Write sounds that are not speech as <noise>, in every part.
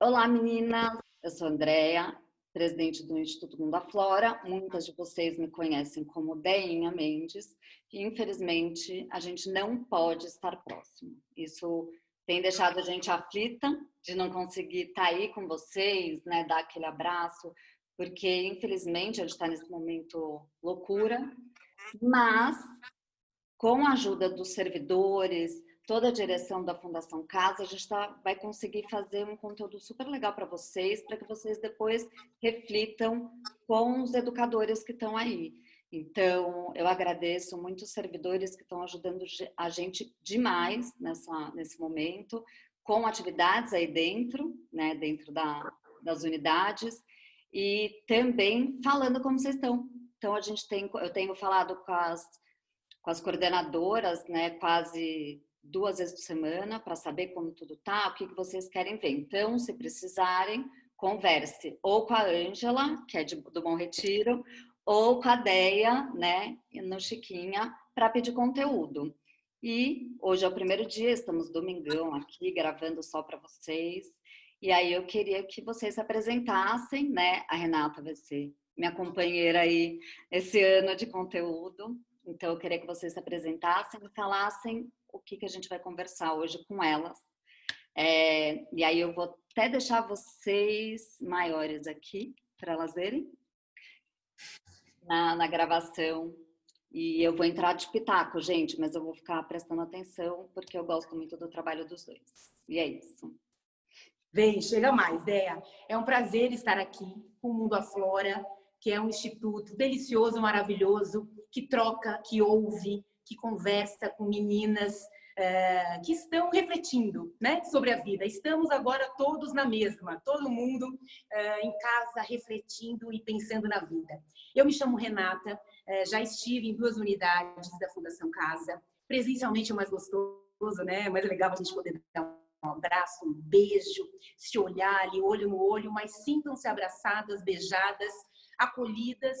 Olá, meninas. Eu sou Andréia, presidente do Instituto Mundo Aflora. Muitas de vocês me conhecem como Deinha Mendes. E, infelizmente, a gente não pode estar próximo. Isso tem deixado a gente aflita de não conseguir estar aí com vocês, né, dar aquele abraço, porque, infelizmente, a gente está nesse momento loucura. Mas, com a ajuda dos servidores, toda a direção da Fundação Casa, a gente tá, vai conseguir fazer um conteúdo super legal para vocês, para que vocês depois reflitam com os educadores que estão aí. Então, eu agradeço muito os servidores que estão ajudando a gente demais nessa, nesse momento, com atividades aí dentro, né, dentro da, das unidades, e também falando como vocês estão. Então, a gente tem, eu tenho falado com as, com as coordenadoras, né, quase duas vezes por semana para saber como tudo tá, o que, que vocês querem ver. Então, se precisarem, converse ou com a Ângela, que é de, do Bom Retiro, ou com a Deia, né, no Chiquinha, para pedir conteúdo. E hoje é o primeiro dia, estamos domingão aqui, gravando só para vocês. E aí eu queria que vocês se apresentassem, né? A Renata vai ser minha companheira aí esse ano de conteúdo. Então eu queria que vocês se apresentassem e falassem o que, que a gente vai conversar hoje com elas. É, e aí eu vou até deixar vocês maiores aqui para elas verem na, na gravação. E eu vou entrar de pitaco, gente, mas eu vou ficar prestando atenção porque eu gosto muito do trabalho dos dois. E é isso. Vem, chega mais, Déia. É um prazer estar aqui com o Mundo Aflora, que é um instituto delicioso, maravilhoso, que troca, que ouve, que conversa com meninas é, que estão refletindo né, sobre a vida. Estamos agora todos na mesma, todo mundo é, em casa refletindo e pensando na vida. Eu me chamo Renata, é, já estive em duas unidades da Fundação Casa. Presencialmente é mais gostoso, né? É mais legal a gente poder dar um abraço, um beijo, se olhar ali olho no olho, mas sintam-se abraçadas, beijadas, acolhidas,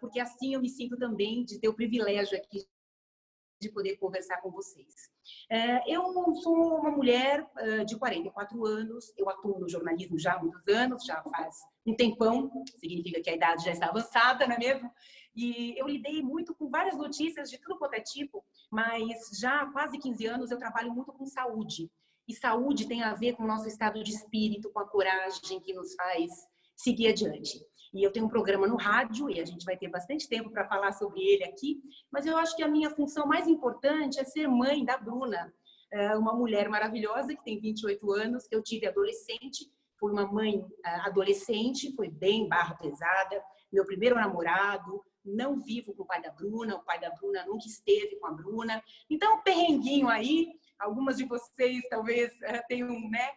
porque assim eu me sinto também de ter o privilégio aqui de poder conversar com vocês. É, eu sou uma mulher de 44 anos, eu atuo no jornalismo já há muitos anos, já faz um tempão, significa que a idade já está avançada, não é mesmo? E eu lidei muito com várias notícias de tudo quanto é tipo, mas já há quase 15 anos eu trabalho muito com saúde. E saúde tem a ver com o nosso estado de espírito, com a coragem que nos faz seguir adiante. E eu tenho um programa no rádio e a gente vai ter bastante tempo para falar sobre ele aqui, mas eu acho que a minha função mais importante é ser mãe da Bruna, é uma mulher maravilhosa que tem 28 anos, que eu tive adolescente, fui uma mãe é, adolescente, foi bem barra pesada, meu primeiro namorado, não vivo com o pai da Bruna, o pai da Bruna nunca esteve com a Bruna. Então, perrenguinho aí, algumas de vocês talvez é, tenham, né,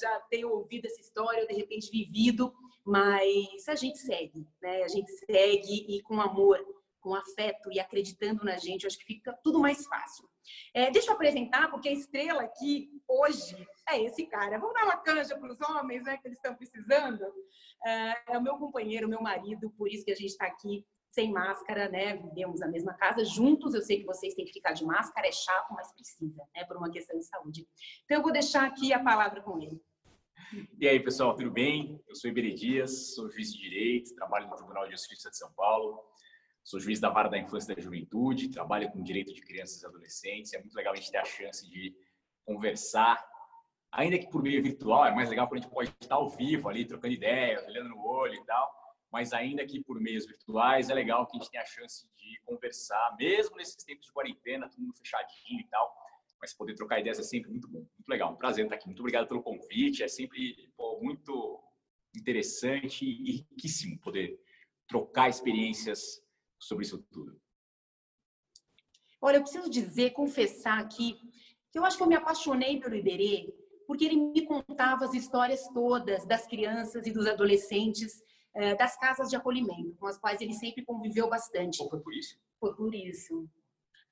já tenham ouvido essa história, de repente vivido, mas a gente segue, né? A gente segue e com amor, com afeto e acreditando na gente, acho que fica tudo mais fácil. É, deixa eu apresentar, porque a estrela aqui hoje é esse cara. Vamos dar uma canja para os homens, né, que eles estão precisando? É, é o meu companheiro, meu marido, por isso que a gente está aqui sem máscara, né? Vivemos na mesma casa juntos. Eu sei que vocês têm que ficar de máscara, é chato, mas precisa, né? Por uma questão de saúde. Então eu vou deixar aqui a palavra com ele. E aí, pessoal, tudo bem? Eu sou Iberê Dias, sou juiz de Direito, trabalho no Tribunal de Justiça de São Paulo, sou juiz da Vara da Infância e da Juventude, trabalho com direito de crianças e adolescentes. É muito legal a gente ter a chance de conversar, ainda que por meio virtual, é mais legal quando a gente pode estar ao vivo ali, trocando ideias, olhando no olho e tal, mas ainda que por meios virtuais, é legal que a gente tenha a chance de conversar, mesmo nesses tempos de quarentena, todo mundo fechadinho e tal mas poder trocar ideias é sempre muito bom, muito legal. Um prazer estar aqui. Muito obrigado pelo convite. É sempre pô, muito interessante e riquíssimo poder trocar experiências sobre isso tudo. Olha, eu preciso dizer, confessar aqui, que eu acho que eu me apaixonei pelo Iberê porque ele me contava as histórias todas das crianças e dos adolescentes eh, das casas de acolhimento, com as quais ele sempre conviveu bastante. Foi por isso? Foi por isso.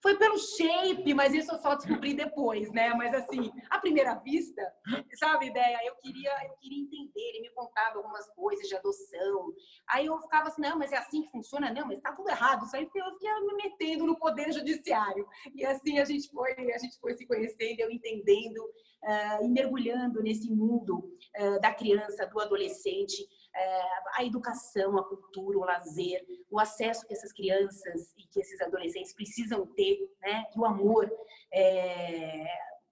Foi pelo shape, mas isso eu só descobri depois, né? Mas assim, à primeira vista, sabe, ideia? Eu queria, eu queria entender. Ele me contava algumas coisas de adoção. Aí eu ficava assim, não, mas é assim que funciona? Não, mas tá tudo errado. Isso aí eu fiquei me metendo no poder judiciário. E assim a gente foi, a gente foi se conhecendo, eu entendendo uh, e mergulhando nesse mundo uh, da criança, do adolescente a educação, a cultura, o lazer, o acesso que essas crianças e que esses adolescentes precisam ter, né? E o amor. É...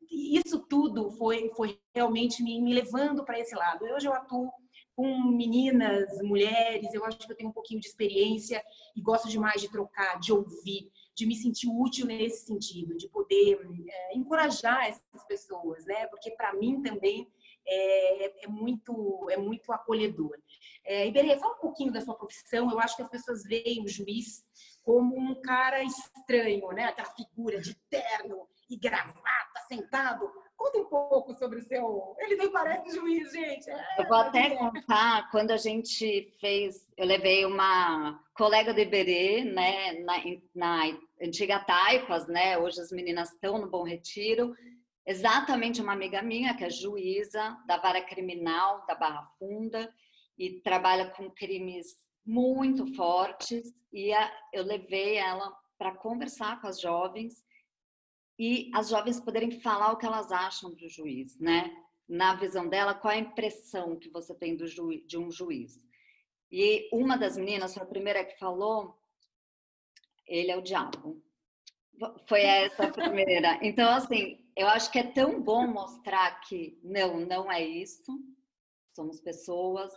Isso tudo foi, foi realmente me, me levando para esse lado. Hoje eu atuo com meninas, mulheres, eu acho que eu tenho um pouquinho de experiência e gosto demais de trocar, de ouvir, de me sentir útil nesse sentido, de poder é, encorajar essas pessoas, né? Porque para mim também é, é, muito, é muito acolhedor. É, Iberê, fala um pouquinho da sua profissão. Eu acho que as pessoas veem o juiz como um cara estranho, né? Aquela figura de terno e gravata, sentado. Conta um pouco sobre o seu. Ele nem parece juiz, gente. É, eu vou até é. contar quando a gente fez. Eu levei uma colega do Iberê, né, na, na antiga Taipas, né? Hoje as meninas estão no Bom Retiro exatamente uma amiga minha, que é juíza da vara criminal da Barra Funda e trabalha com crimes muito fortes. E eu levei ela para conversar com as jovens e as jovens poderem falar o que elas acham do juiz, né? Na visão dela, qual é a impressão que você tem do ju de um juiz? E uma das meninas, foi a primeira que falou, ele é o diabo. Foi essa a primeira. Então, assim, eu acho que é tão bom mostrar que não, não é isso. Somos pessoas,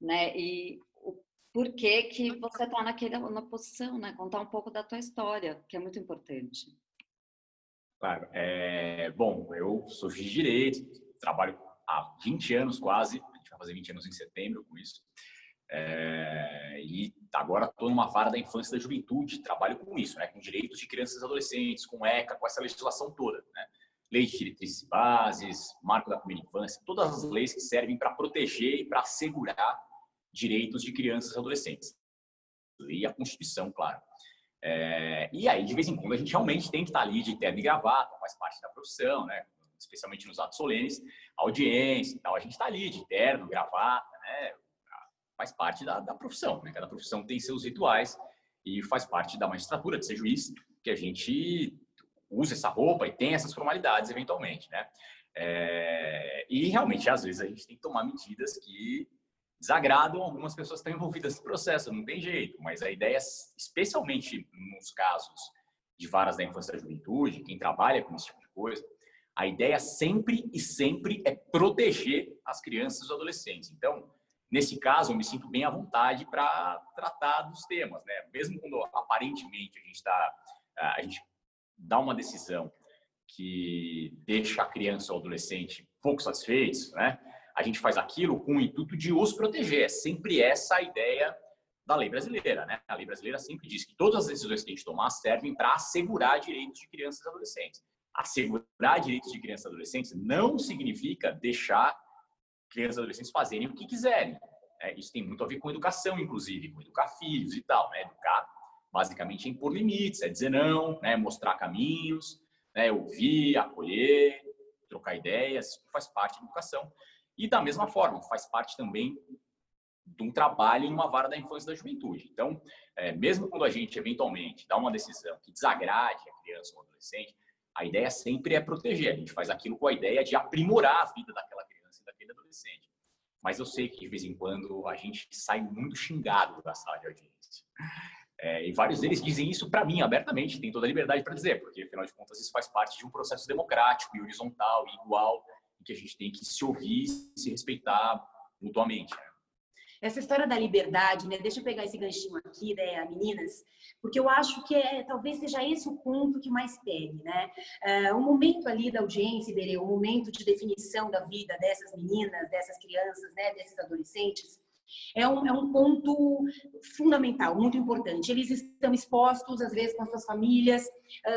né? E o porquê que você está naquela na posição, né? Contar um pouco da tua história, que é muito importante. Claro. É, bom, eu sou de direito, trabalho há 20 anos quase, a gente vai fazer 20 anos em setembro com isso. É, e agora estou numa vara da infância e da juventude, trabalho com isso, né, com direitos de crianças e adolescentes, com ECA, com essa legislação toda. Né? Lei de diretrizes bases, marco da primeira infância, todas as leis que servem para proteger e para assegurar direitos de crianças e adolescentes. E a Constituição, claro. É, e aí, de vez em quando, a gente realmente tem que estar ali de terno e gravata, faz parte da profissão, né? especialmente nos atos solenes, audiência e tal. A gente está ali de terno, gravata, né? faz parte da, da profissão. Né? Cada profissão tem seus rituais e faz parte da magistratura, de ser juiz, que a gente usa essa roupa e tem essas formalidades eventualmente, né? É, e realmente, às vezes, a gente tem que tomar medidas que desagradam algumas pessoas que estão envolvidas no processo, não tem jeito. Mas a ideia, especialmente nos casos de varas da infância e da juventude, quem trabalha com esse tipo de coisa, a ideia sempre e sempre é proteger as crianças e os adolescentes. Então, Nesse caso, eu me sinto bem à vontade para tratar dos temas, né? Mesmo quando aparentemente a gente está, a gente dá uma decisão que deixa a criança ou adolescente pouco satisfeitos, né? A gente faz aquilo com o intuito de os proteger. É sempre essa a ideia da lei brasileira, né? A lei brasileira sempre diz que todas as decisões que a gente tomar servem para assegurar direitos de crianças e adolescentes. Assegurar direitos de crianças e adolescentes não significa deixar crianças e adolescentes fazerem o que quiserem. É, isso tem muito a ver com educação, inclusive, com educar filhos e tal. Né? Educar, basicamente, é impor limites, é dizer não, né? mostrar caminhos, né? ouvir, acolher, trocar ideias, faz parte da educação. E, da mesma forma, faz parte também de um trabalho numa vara da infância e da juventude. Então, é, mesmo quando a gente, eventualmente, dá uma decisão que desagrade a criança ou adolescente, a ideia sempre é proteger. A gente faz aquilo com a ideia de aprimorar a vida daquela daquele adolescente. Mas eu sei que de vez em quando a gente sai muito xingado da sala de audiência. É, e vários deles dizem isso para mim abertamente, tem toda a liberdade para dizer, porque afinal de contas isso faz parte de um processo democrático e horizontal e igual, em que a gente tem que se ouvir e se respeitar mutuamente. Né? Essa história da liberdade, né? Deixa eu pegar esse ganchinho aqui, né, meninas, porque eu acho que é, talvez seja esse o ponto que mais pegue, né? É, o momento ali da audiência, Iberê, o momento de definição da vida dessas meninas, dessas crianças, né, desses adolescentes, é um, é um ponto fundamental, muito importante. Eles estão expostos, às vezes, com as suas famílias,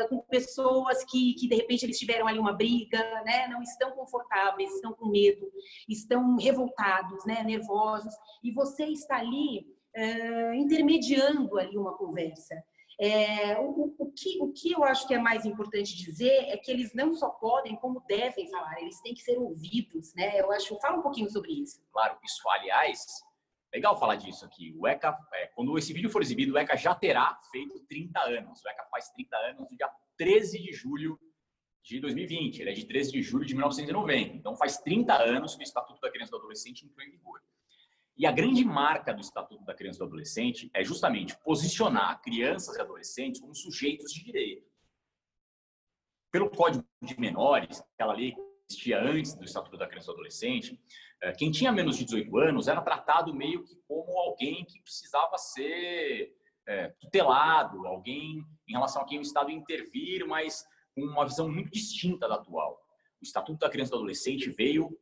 com pessoas que, que, de repente, eles tiveram ali uma briga, né? não estão confortáveis, estão com medo, estão revoltados, né? nervosos, e você está ali uh, intermediando ali uma conversa. É, o, o, que, o que eu acho que é mais importante dizer é que eles não só podem, como devem falar, eles têm que ser ouvidos, né? Eu acho, fala um pouquinho sobre isso. Claro, isso, aliás, legal falar disso aqui. O ECA, é, quando esse vídeo for exibido, o ECA já terá feito 30 anos. O ECA faz 30 anos no dia 13 de julho de 2020. Ele é de 13 de julho de 1990. Então, faz 30 anos que o Estatuto da Criança e do Adolescente entrou em vigor. E a grande marca do Estatuto da Criança e do Adolescente é justamente posicionar crianças e adolescentes como sujeitos de direito. Pelo Código de Menores, aquela lei existia antes do Estatuto da Criança e do Adolescente, eh, quem tinha menos de 18 anos era tratado meio que como alguém que precisava ser é, tutelado, alguém em relação a quem o Estado intervir, mas com uma visão muito distinta da atual. O Estatuto da Criança e do Adolescente veio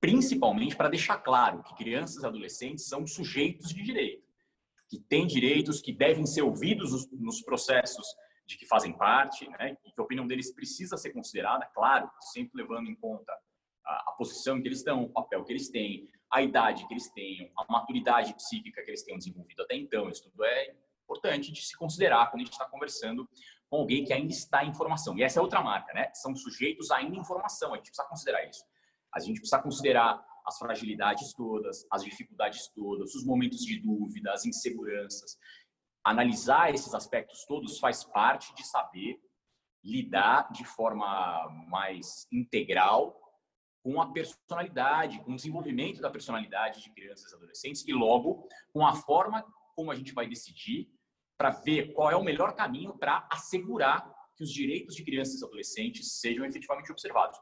principalmente para deixar claro que crianças e adolescentes são sujeitos de direito, que têm direitos, que devem ser ouvidos nos processos de que fazem parte, né, e que a opinião deles precisa ser considerada, claro, sempre levando em conta a, a posição que eles estão, o papel que eles têm, a idade que eles tenham, a maturidade psíquica que eles tenham desenvolvido até então. Isso tudo é importante de se considerar quando a gente está conversando com alguém que ainda está em formação. E essa é outra marca, né? São sujeitos ainda em formação. A gente precisa considerar isso. A gente precisa considerar as fragilidades todas, as dificuldades todas, os momentos de dúvida, as inseguranças. Analisar esses aspectos todos faz parte de saber lidar de forma mais integral com a personalidade, com o desenvolvimento da personalidade de crianças e adolescentes e logo com a forma como a gente vai decidir para ver qual é o melhor caminho para assegurar que os direitos de crianças e adolescentes sejam efetivamente observados.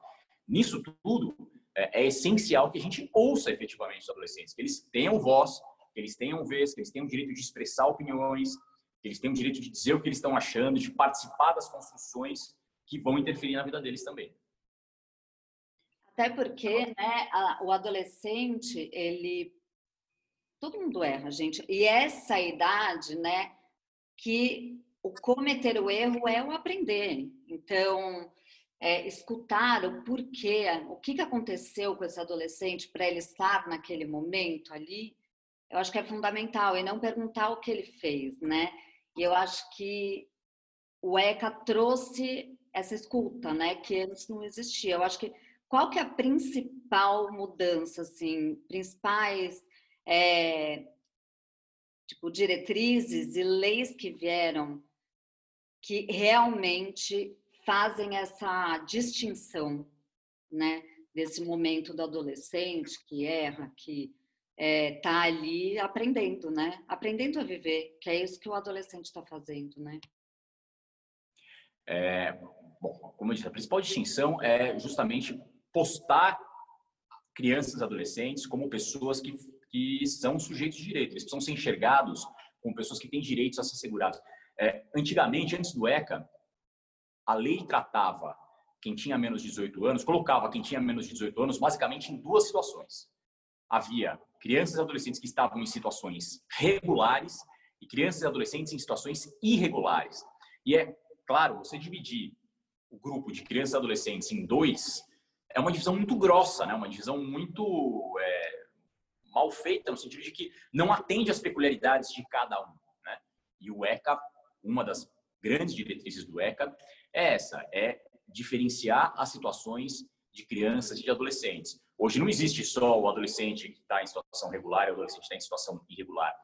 Nisso tudo, é, é, essencial que a gente ouça efetivamente os adolescentes, que eles tenham voz, que eles tenham vez, que eles tenham o direito de expressar opiniões, que eles tenham o direito de dizer o que eles estão achando, de participar das construções que vão interferir na vida deles também. Até porque né, a, o adolescente, ele. Todo mundo erra, gente. E essa idade, né, que o cometer o erro é o aprender. Então, é, escutar o porquê, o que, que aconteceu com esse adolescente para ele estar naquele momento ali, eu acho que é fundamental, e não perguntar o que ele fez, né? E eu acho que o ECA trouxe essa escuta, né, que antes não existia. Eu acho que qual que é a principal mudança, assim, principais é, tipo diretrizes e leis que vieram que realmente fazem essa distinção, né, desse momento do adolescente que erra, que é, tá ali aprendendo, né, aprendendo a viver, que é isso que o adolescente está fazendo, né. É, bom, como eu disse, a principal distinção é justamente postar crianças e adolescentes como pessoas que, que são sujeitos de direito, eles precisam ser enxergados como pessoas que têm direitos a ser assegurados. É, antigamente, antes do ECA, a lei tratava quem tinha menos de 18 anos, colocava quem tinha menos de 18 anos basicamente em duas situações. Havia crianças e adolescentes que estavam em situações regulares e crianças e adolescentes em situações irregulares. E é claro, você dividir o grupo de crianças e adolescentes em dois é uma divisão muito grossa, né? Uma divisão muito é, mal feita no sentido de que não atende às peculiaridades de cada um, né? E o ECA, uma das grandes diretrizes do ECA é essa, é diferenciar as situações de crianças e de adolescentes. Hoje não existe só o adolescente que está em situação regular e o adolescente que está em situação irregular.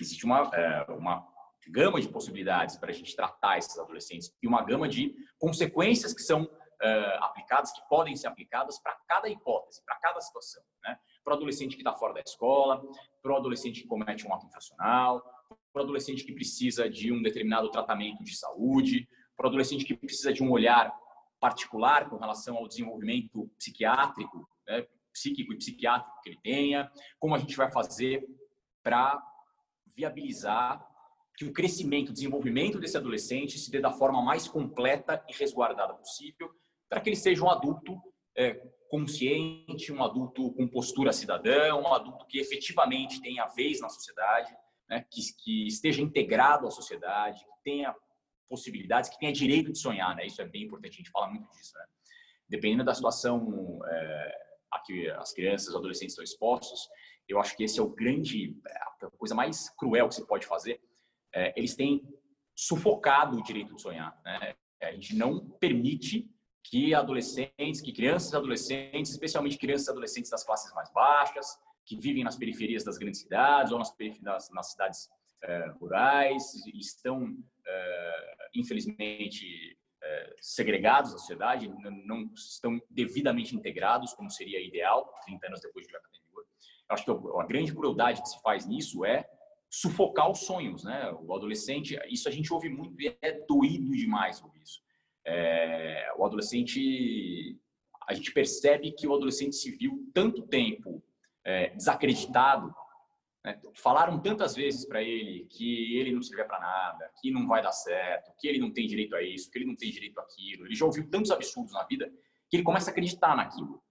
Existe uma, é, uma gama de possibilidades para a gente tratar esses adolescentes e uma gama de consequências que são é, aplicadas, que podem ser aplicadas para cada hipótese, para cada situação. Né? Para o adolescente que está fora da escola, para o adolescente que comete um ato infracional, para o adolescente que precisa de um determinado tratamento de saúde, para o adolescente que precisa de um olhar particular com relação ao desenvolvimento psiquiátrico, né, psíquico e psiquiátrico que ele tenha, como a gente vai fazer para viabilizar que o crescimento, o desenvolvimento desse adolescente se dê da forma mais completa e resguardada possível, para que ele seja um adulto é, consciente, um adulto com postura cidadã, um adulto que efetivamente tenha vez na sociedade, né, que, que esteja integrado à sociedade, que tenha possibilidades, que tenha direito de sonhar, né? Isso é bem importante, a gente fala muito disso, né? Dependendo da situação é, a que as crianças, os adolescentes estão expostos, eu acho que esse é o grande, a coisa mais cruel que você pode fazer. É, eles têm sufocado o direito de sonhar. Né? A gente não permite que adolescentes, que crianças e adolescentes, especialmente crianças e adolescentes das classes mais baixas, que vivem nas periferias das grandes cidades ou nas, nas, nas cidades eh, rurais, estão, infelizmente, segregados da sociedade, não, estão devidamente integrados, como seria ideal, 30 anos depois de já Eu acho que a grande crueldade que se faz nisso é sufocar os sonhos, né? O adolescente, isso a gente ouve muito e é doído demais ouvir isso. É, o adolescente, a gente percebe que o adolescente se viu tanto tempo é, desacreditado, né? falaram tantas vezes para ele que ele não serve para nada, que não vai dar certo, que ele não tem direito a isso, que ele não tem direito àquilo. Ele já ouviu tantos absurdos na vida que ele começa a acreditar naquilo.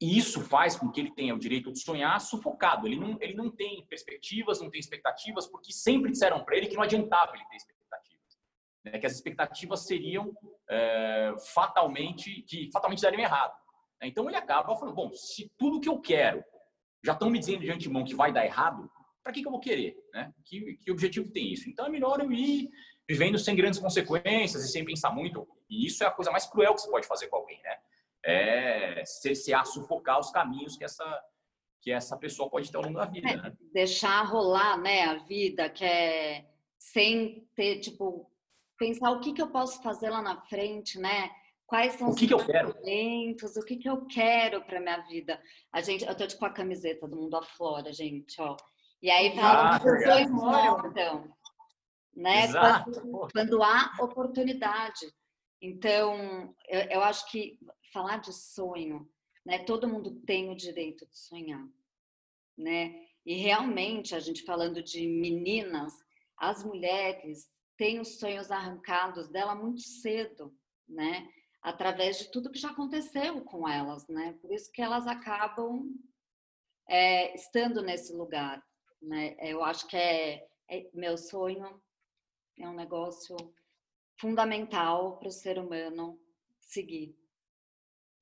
E isso faz com que ele tenha o direito de sonhar sufocado. Ele não, ele não tem perspectivas, não tem expectativas, porque sempre disseram para ele que não adiantava ele ter expectativas. Né? Que as expectativas seriam é, fatalmente, que fatalmente dariam errado. Então ele acaba falando, bom, se tudo que eu quero já estão me dizendo de antemão que vai dar errado, para que, que eu vou querer? Né? Que, que objetivo tem isso? Então é melhor eu ir vivendo sem grandes consequências e sem pensar muito. E isso é a coisa mais cruel que você pode fazer com alguém, né? é cercear, sufocar os caminhos que essa que essa pessoa pode ter ao longo da vida, é, né? Deixar rolar, né, a vida, que é sem ter tipo pensar o que que eu posso fazer lá na frente, né? Quais são o que, que eu quero? O que que eu quero para minha vida? A gente, eu tô tipo, com a camiseta do Mundo Aflora, gente, ó. E aí fala ah, que os dois né? Quando, quando, há oportunidade. Então, eu, eu acho que falar de sonho, né? Todo mundo tem o direito de sonhar, né? E realmente, a gente falando de meninas, as mulheres têm os sonhos arrancados dela muito cedo, né? Através de tudo que já aconteceu com elas, né? Por isso que elas acabam é, estando nesse lugar, né? Eu acho que é, é meu sonho é um negócio fundamental para o ser humano seguir.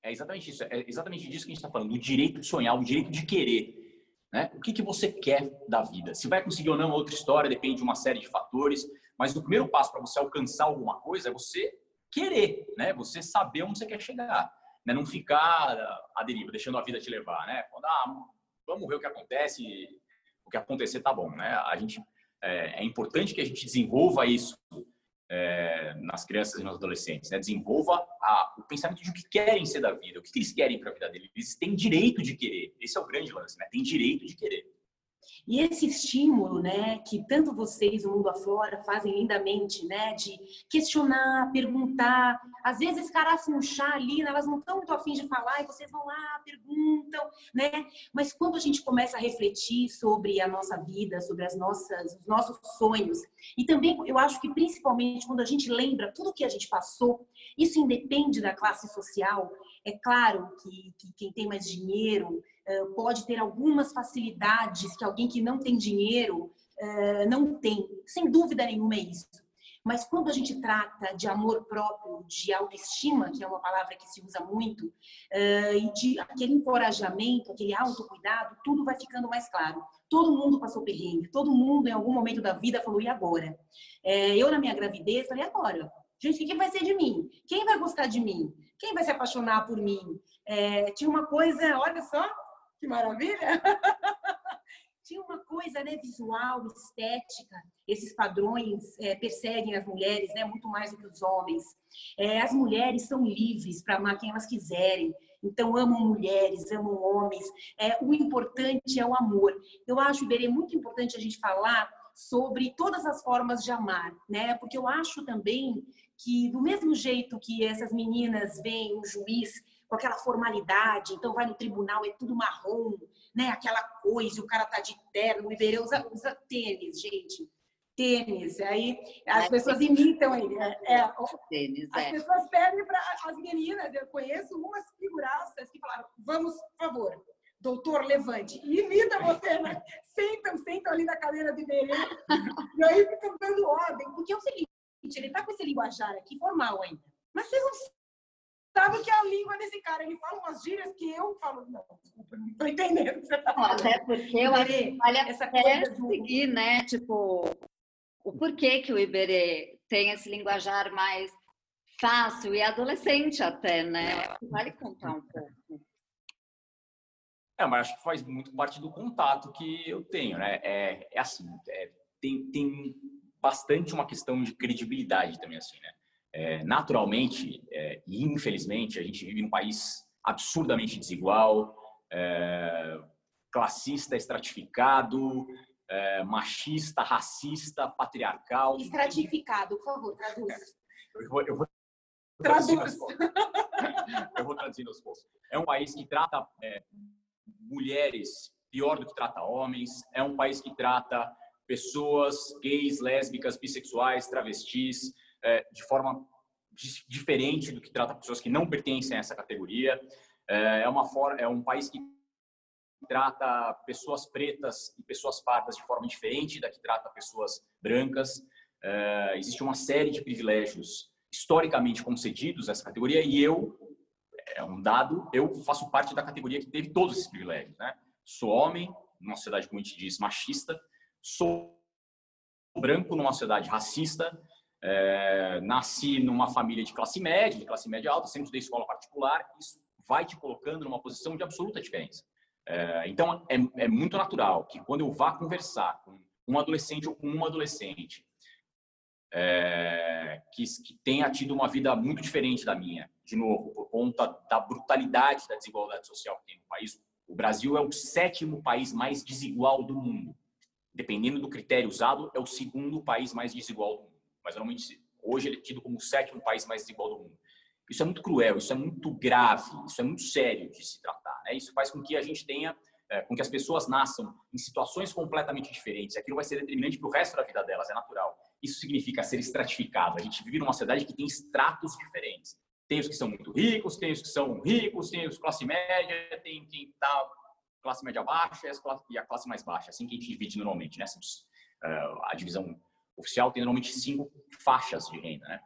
É exatamente isso. É exatamente disso que a gente está falando. O direito de sonhar, o direito de querer. Né? O que, que você quer da vida? Se vai conseguir ou não outra história, depende de uma série de fatores. Mas o primeiro passo para você alcançar alguma coisa é você querer, né? Você saber onde você quer chegar. Né? Não ficar à deriva, deixando a vida te levar, né? Quando, ah, vamos ver o que acontece, o que acontecer tá bom, né? A gente é, é importante que a gente desenvolva isso é, nas crianças e nos adolescentes, né? desenvolva a, o pensamento de o que querem ser da vida, o que eles querem para a vida deles. Eles têm direito de querer. Esse é o grande lance, né? Tem direito de querer. E esse estímulo, né, que tanto vocês, o mundo afora, fazem lindamente, né, de questionar, perguntar, às vezes caraçam um chá ali, né, elas não estão muito afim de falar e vocês vão lá, perguntam, né, mas quando a gente começa a refletir sobre a nossa vida, sobre as nossas, os nossos sonhos, e também eu acho que principalmente quando a gente lembra tudo que a gente passou, isso independe da classe social, é claro que, que quem tem mais dinheiro uh, pode ter algumas facilidades que alguém que não tem dinheiro uh, não tem. Sem dúvida nenhuma é isso. Mas quando a gente trata de amor próprio, de autoestima, que é uma palavra que se usa muito, uh, e de aquele encorajamento, aquele autocuidado, tudo vai ficando mais claro. Todo mundo passou perrengue, todo mundo em algum momento da vida falou, e agora? É, eu, na minha gravidez, falei, agora? Gente, o que vai ser de mim? Quem vai gostar de mim? Quem vai se apaixonar por mim? É, tinha uma coisa, olha só, que maravilha! <laughs> tinha uma coisa né, visual, estética. Esses padrões é, perseguem as mulheres né, muito mais do que os homens. É, as mulheres são livres para amar quem elas quiserem. Então, amam mulheres, amam homens. É, o importante é o amor. Eu acho, Iberê, muito importante a gente falar sobre todas as formas de amar, né? Porque eu acho também que do mesmo jeito que essas meninas veem um juiz com aquela formalidade, então vai no tribunal, é tudo marrom, né? Aquela coisa, o cara tá de terno, o Iberê usa, usa tênis, gente. Tênis, aí as é, pessoas imitam ele. É, é, tênis, as é. pessoas pedem para as meninas, eu conheço umas figuraças que falaram, vamos, por favor, doutor, levante. E imita você, né? Sentam, sentam ali na cadeira do Iberê. <laughs> e aí ficam dando ordem, porque é o seguinte, ele tá com esse linguajar aqui formal ainda. Mas vocês não sabem que é a língua desse cara. Ele fala umas gírias que eu falo, não, desculpa, não tô entendendo o que você tá falando. Até porque eu acho que vale essa coisa do... seguir, né? Tipo, o por que, que o Iberê tem esse linguajar mais fácil e adolescente até, né? Vale contar um pouco. É, mas acho que faz muito parte do contato que eu tenho, né? É, é assim, é, tem, tem bastante uma questão de credibilidade também, assim, né? É, naturalmente é, e infelizmente a gente vive num país absurdamente desigual, é, classista, estratificado, é, machista, racista, patriarcal. Estratificado, por favor, traduz. Eu vou, eu vou traduz. <laughs> eu vou traduzindo aos poucos. É um país que trata é, mulheres pior do que trata homens. É um país que trata pessoas gays, lésbicas, bissexuais, travestis é, de forma diferente do que trata pessoas que não pertencem a essa categoria. É, é uma forma, é um país que trata pessoas pretas e pessoas pardas de forma diferente da que trata pessoas brancas. É, existe uma série de privilégios historicamente concedidos a essa categoria e eu é um dado, eu faço parte da categoria que teve todos esses privilégios, né? Sou homem, numa sociedade, como a gente diz, machista, sou branco numa sociedade racista, é, nasci numa família de classe média, de classe média alta, sempre estudei escola particular, isso vai te colocando numa posição de absoluta diferença. É, então, é, é, muito natural que quando eu vá conversar com um adolescente ou com uma adolescente é, que, que tenha tido uma vida muito diferente da minha, de novo, por conta da brutalidade da desigualdade social que tem no país, o Brasil é o sétimo país mais desigual do mundo. Dependendo do critério usado, é o segundo país mais desigual do mundo. Mas normalmente, hoje ele é tido como o sétimo país mais desigual do mundo. Isso é muito cruel, isso é muito grave, isso é muito sério de se tratar. Né? Isso faz com que a gente tenha, é, com que as pessoas nasçam em situações completamente diferentes. Aquilo vai ser determinante para o resto da vida delas, é natural. Isso significa ser estratificado. A gente vive numa sociedade que tem estratos diferentes. Tem os que são muito ricos, tem os que são ricos, tem os classe média, tem quem está classe média baixa e a classe mais baixa. Assim que a gente divide normalmente, né? A divisão oficial tem normalmente cinco faixas de renda, né?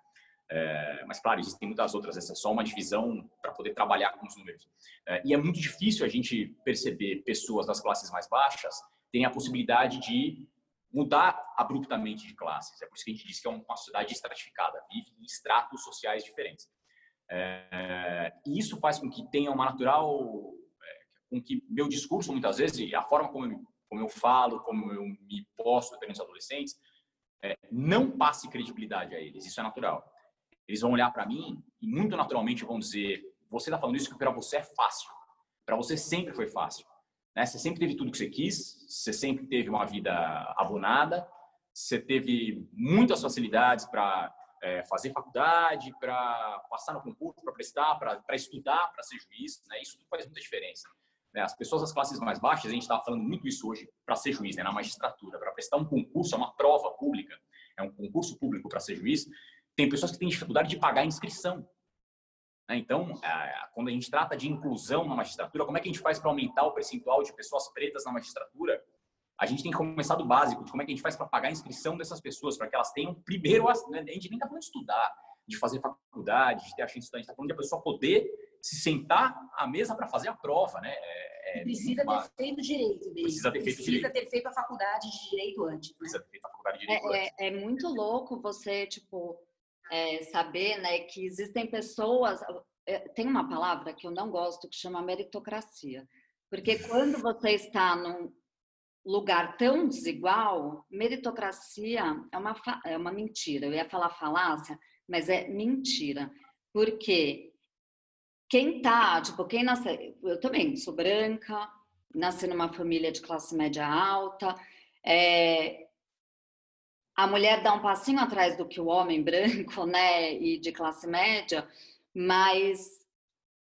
É, mas, claro, existem muitas outras. Essa é só uma divisão para poder trabalhar com os números. É, e é muito difícil a gente perceber pessoas das classes mais baixas têm a possibilidade de mudar abruptamente de classes. É por isso que a gente diz que é uma sociedade estratificada, vive em estratos sociais diferentes. É, e isso faz com que tenha uma natural, com que meu discurso muitas vezes a forma como eu, como eu falo, como eu me posto perante os adolescentes, é, não passe credibilidade a eles. Isso é natural. Eles vão olhar para mim e muito naturalmente vão dizer: você está falando isso que para você é fácil. Para você sempre foi fácil. Né? Você sempre teve tudo que você quis, você sempre teve uma vida abonada, você teve muitas facilidades para é, fazer faculdade, para passar no concurso, para prestar, para estudar, para ser juiz. Né? Isso faz muita diferença. Né? As pessoas das classes mais baixas, a gente estava falando muito isso hoje para ser juiz, né? na magistratura, para prestar um concurso, é uma prova pública, é um concurso público para ser juiz tem pessoas que têm dificuldade de pagar a inscrição. Né? Então, quando a gente trata de inclusão na magistratura, como é que a gente faz para aumentar o percentual de pessoas pretas na magistratura? A gente tem que começar do básico, de como é que a gente faz para pagar a inscrição dessas pessoas, para que elas tenham primeiro, né? a gente nem está falando de estudar, de fazer faculdade, de ter a chance de a gente está falando de a pessoa poder se sentar à mesa para fazer a prova, né? É, é precisa uma... ter feito direito mesmo. Precisa ter feito Precisa ter feito a faculdade de direito antes. Né? Precisa ter feito a faculdade de direito é, antes. É, é muito louco você, tipo, é, saber né, que existem pessoas. É, tem uma palavra que eu não gosto que chama meritocracia. Porque <laughs> quando você está num lugar tão desigual, meritocracia é uma, é uma mentira. Eu ia falar falácia, mas é mentira. Porque quem tá, tipo, quem nasce. Eu também sou branca, nasci numa família de classe média alta. É, a mulher dá um passinho atrás do que o homem branco, né, e de classe média, mas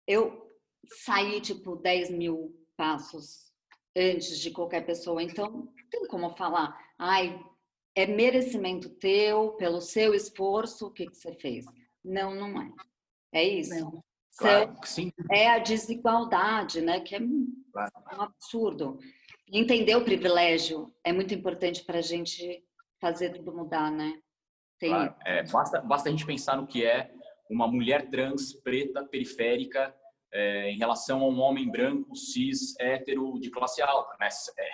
eu saí tipo 10 mil passos antes de qualquer pessoa, então não tem como falar, ai, é merecimento teu, pelo seu esforço, o que, que você fez. Não, não é. É isso. Não. Claro. É a desigualdade, né? Que é claro. um absurdo. Entender o privilégio é muito importante para a gente fazer tudo mudar, né? Tem... Claro. É, basta, basta a gente pensar no que é uma mulher trans, preta, periférica, é, em relação a um homem branco, cis, hétero, de classe alta. Né? É,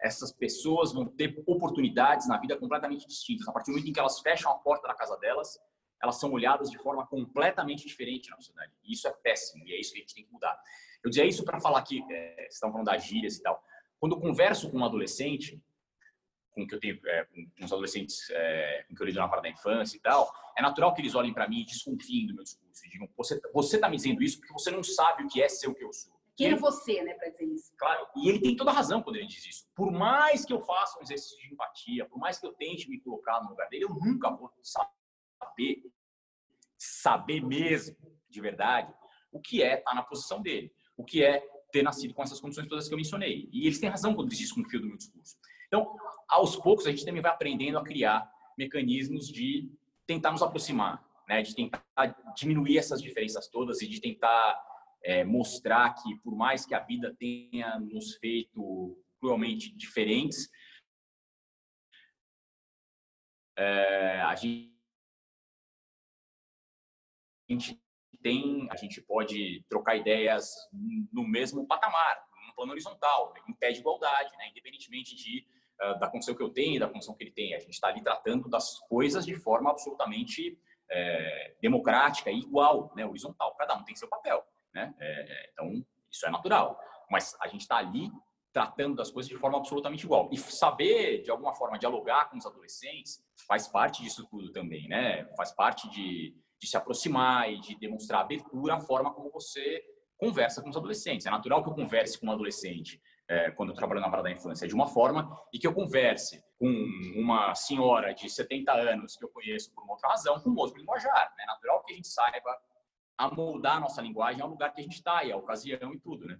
essas pessoas vão ter oportunidades na vida completamente distintas. A partir do momento em que elas fecham a porta da casa delas, elas são olhadas de forma completamente diferente na sociedade. E isso é péssimo, e é isso que a gente tem que mudar. Eu dizia isso para falar que, é, vocês estão falando das gírias e tal. Quando eu converso com um adolescente, com que eu tenho, é, com os adolescentes é, com que eu lido na parte da infância e tal, é natural que eles olhem para mim e desconfiem do meu discurso. E digam, você, você tá me dizendo isso porque você não sabe o que é ser o que eu sou. Quem é você, né, para dizer isso? Claro, e ele tem toda a razão quando ele diz isso. Por mais que eu faça um exercício de empatia, por mais que eu tente me colocar no lugar dele, eu nunca vou saber, saber mesmo, de verdade, o que é estar na posição dele, o que é ter nascido com essas condições todas que eu mencionei. E eles têm razão quando eles desconfiam do meu discurso. Então, aos poucos, a gente também vai aprendendo a criar mecanismos de tentar nos aproximar, né? de tentar diminuir essas diferenças todas e de tentar é, mostrar que, por mais que a vida tenha nos feito cruelmente diferentes, é, a gente tem, a gente pode trocar ideias no mesmo patamar, num plano horizontal, em pé de igualdade, né? independentemente de uh, da condição que eu tenho e da condição que ele tem. A gente está ali tratando das coisas de forma absolutamente é, democrática igual, né? horizontal. Cada um tem seu papel. Né? É, então, isso é natural. Mas a gente está ali tratando das coisas de forma absolutamente igual. E saber, de alguma forma, dialogar com os adolescentes faz parte disso tudo também, né? Faz parte de, de se aproximar e de demonstrar abertura à forma como você conversa com os adolescentes. É natural que eu converse com um adolescente é, quando eu trabalho na vara da infância de uma forma e que eu converse com uma senhora de 70 anos que eu conheço por uma outra razão com outro linguajar. É natural que a gente saiba a moldar a nossa linguagem ao lugar que a gente está e a ocasião e tudo, né?